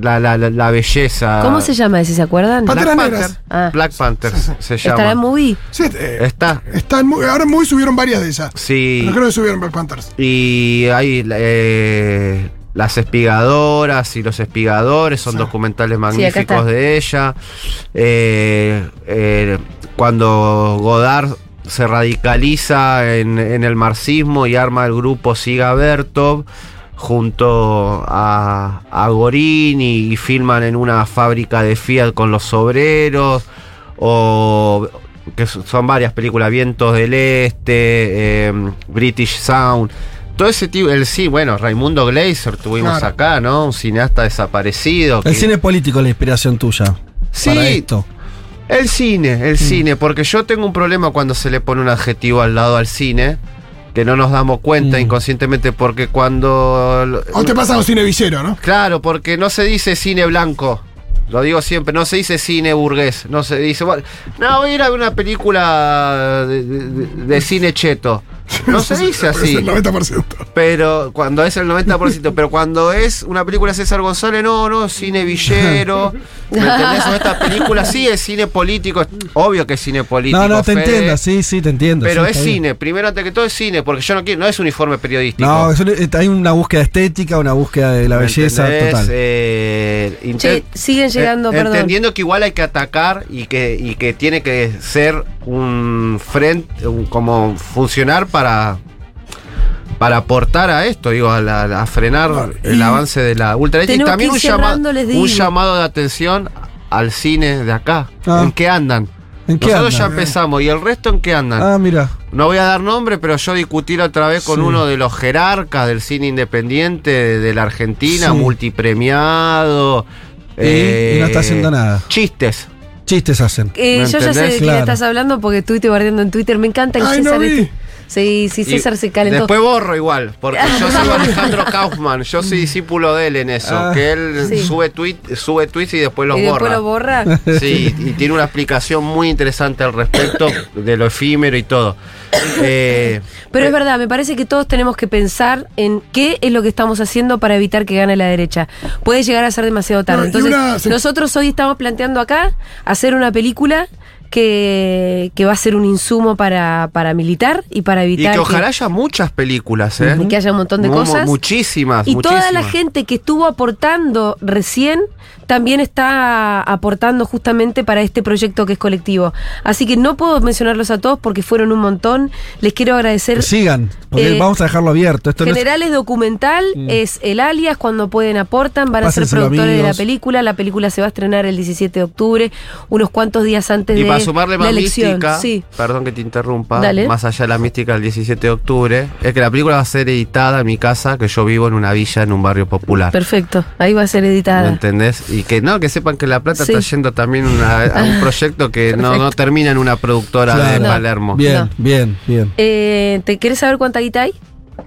la, la- la- la belleza. ¿Cómo se llama ese, se acuerdan? Pan- Black Panteras Panther. negras. Ah. Black Panther se ¿Estará en llama. movie? Sí, eh, Está. están muy- ahora muy subieron varias de ellas. Sí. No creo que subieron Black Panthers. Y hay eh, las espigadoras y los espigadores, son Sí. documentales magníficos está. de ella. Eh, eh, cuando Godard se radicaliza en, en el marxismo y arma el grupo Siga Bertov junto a, a Gorín y, y filman en una fábrica de Fiat con los obreros o que so- son varias películas Vientos del Este eh, British Sound todo ese tipo el sí bueno Raimundo Gleiser tuvimos Claro. acá no un cineasta desaparecido El que- cine político es la inspiración tuya. Sí. Para esto. el cine, el cine, porque yo tengo un problema cuando se le pone un adjetivo al lado al cine, que no nos damos cuenta Mm. inconscientemente, porque cuando... O te pasa con cine villero, ¿no? Claro, porque no se dice cine blanco. Lo digo siempre, no se dice cine burgués, no se dice, bueno, no, voy a ir a ver una película de, de- de cine cheto. No se dice Es así. el 90%. Pero cuando es el 90%, pero cuando es una película de César González, no, no, cine villero. ¿Me entendés? O esta película sí es cine político, obvio que es cine político. No, no, te Fede, entiendo, sí, sí, te entiendo. Pero sí, es cine, primero antes que todo es cine, porque yo no quiero, no es uniforme periodístico. No, es un- eh, hay una búsqueda estética, una búsqueda de la ¿Me belleza entendés? total. Eh, Che, siguen llegando, eh, perdón. Entendiendo que igual hay que atacar y que, y que tiene que ser un frente, un- como funcionar para para aportar a esto, digo, a, la- a frenar el avance de la ultraderecha. Y también un, llama- llamado de atención al cine de acá. Ah. ¿En qué andan? ¿En qué Nosotros ya andan? empezamos, ¿y el resto en qué andan? Ah, mira. no voy a dar nombre, pero yo discutí la otra vez con Sí. uno de los jerarcas del cine independiente de, la Argentina, Sí. multipremiado. Y- y no está haciendo nada. Chistes. Chistes hacen. Eh, ¿Me yo ya sé de quién Claro. estás hablando porque estuviste guardiando en Twitter. Me encanta el Ay, no César. vi. Sí, sí, Y César se calentó. Después borro igual, porque yo sigo a Alejandro Kaufman, yo soy discípulo de él en eso, Ah. que él Sí. sube tweet, sube tweets y después los y después lo borra. Sí, y tiene una explicación muy interesante al respecto de lo efímero y todo. Eh, Pero es verdad, me parece que todos tenemos que pensar en qué es lo que estamos haciendo para evitar que gane la derecha. Puede llegar a ser demasiado tarde. Entonces, una- se- nosotros hoy estamos planteando acá hacer una película que, que va a ser un insumo para, para militar y para y evitar que ojalá haya muchas películas, ¿eh? y que haya un montón de Mu- cosas. Muchísimas, Y toda la gente que estuvo aportando recién también está aportando justamente para este proyecto que es colectivo. Así que no puedo mencionarlos a todos porque fueron un montón. Les quiero agradecer. Que sigan, porque Eh, vamos a dejarlo abierto. Esto no es- Generales documental es el alias, cuando pueden aportan, van a ser Pásenselo, productores de la película. La película se va a estrenar el 17 de octubre, unos cuantos días antes Y de para sumarle la más elección. mística, Sí. perdón que te interrumpa, Dale. más allá de la mística del 17 de octubre, es que la película va a ser editada en mi casa, que yo vivo en una villa en un barrio popular. Perfecto, ahí va a ser ¿Me editada. entendés? Y que no, que sepan que La Plata Sí. está yendo también una- a un proyecto que no, no termina en una productora de Claro. No. Palermo. Bien, No. bien, bien. Eh, ¿Te quieres saber cuánta guita hay?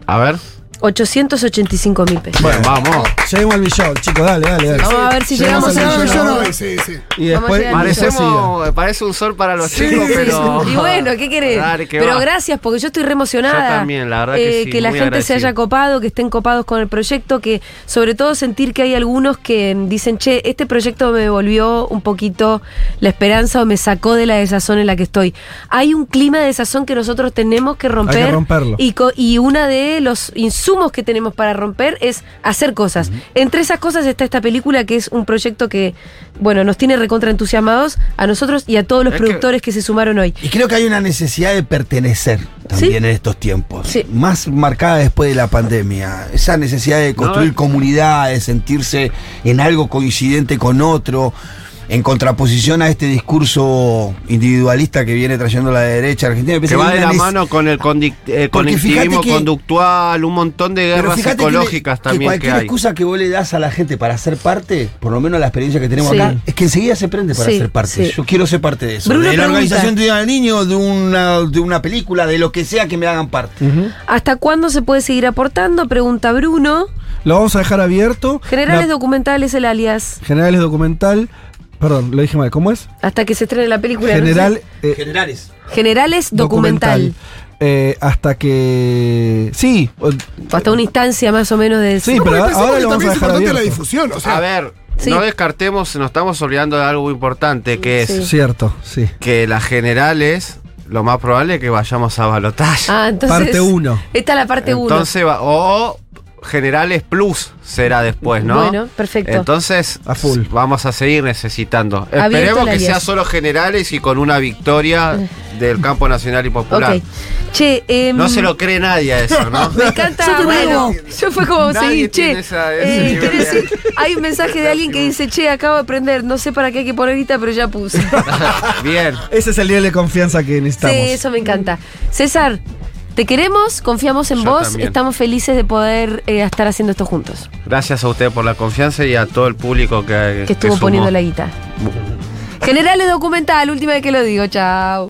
A ver. 885 mil pesos. Bueno, vamos. Lleguemos al millón, chicos, dale, dale, dale. Vamos a ver si Llegamos llegamos al a millón. no, sí, sí. Y después que. Parecemos, parece un sol para los chicos, pero. Y bueno, ¿qué querés? Dale, que Pero va. gracias, porque yo estoy re emocionada. Yo también, la verdad que sí, la muy gente se haya copado, que estén copados con el proyecto, que sobre todo sentir que hay algunos que dicen, che, este proyecto me devolvió un poquito la esperanza o me sacó de la desazón en la que estoy. Hay un clima de desazón que nosotros tenemos que romper. romperlo. Y, y una de los insumos que tenemos para romper es hacer cosas. Entre esas cosas está esta película, que es un proyecto que, bueno, nos tiene recontra entusiasmados a nosotros y a todos los Es productores que se sumaron hoy. Y creo que hay una necesidad de pertenecer también Sí. en estos tiempos. Sí. Más marcada después de la pandemia. Esa necesidad de construir No. comunidades, sentirse en algo coincidente con otro. En contraposición a este discurso individualista que viene trayendo la derecha argentina. Que va de la mano con el eh, conectivismo que- conductual, un montón de guerras fíjate que le- psicológicas que, también que, cualquier hay. excusa que vos le das a la gente para ser parte, por lo menos la experiencia que tenemos Sí. acá, es que enseguida se prende para Sí, ser parte. sí. Yo quiero ser parte de eso. Bruno de la pregunta. organización de niños, de una, de una película, de lo que sea que me hagan parte. ¿Hasta cuándo se puede seguir aportando? Pregunta Bruno. Lo vamos a dejar abierto. Generales La- documentales el alias. Generales documental. Perdón, lo dije mal. ¿Cómo es? Hasta que se estrene la película. no General. eh. Generales. Generales documental. Eh, hasta que. Sí. Hasta una instancia más o menos de Sí, No, pero ahora que vamos a también es dejar importante la difusión. O sea, a ver, Sí. no descartemos, nos estamos olvidando de algo importante, que es Sí. Cierto, sí. que las generales, lo más probable es que vayamos a balotaje. Ah, entonces. Parte uno. Esta es la parte 1. Entonces, va- o generales plus será después, ¿no? Bueno, perfecto. Entonces, A full. vamos a seguir necesitando. Abierto Esperemos que sea solo generales y con una victoria del campo nacional y popular. Che, em, No se lo cree nadie a eso, ¿no? Me encanta, Yo bueno, yo fue como seguir, che. esa- eh, decir, hay un mensaje de alguien que dice, che, acabo de aprender, no sé para qué hay que poner ahorita, pero ya puse. Bien. Ese es el nivel de confianza que necesitamos. Sí, eso me encanta. César, te queremos, confiamos en Yo vos, también. estamos felices de poder eh, estar haciendo esto juntos. Gracias a usted por la confianza y a todo el público que, Que estuvo sumó. poniendo la guita. Generales documental, última vez que lo digo, chao.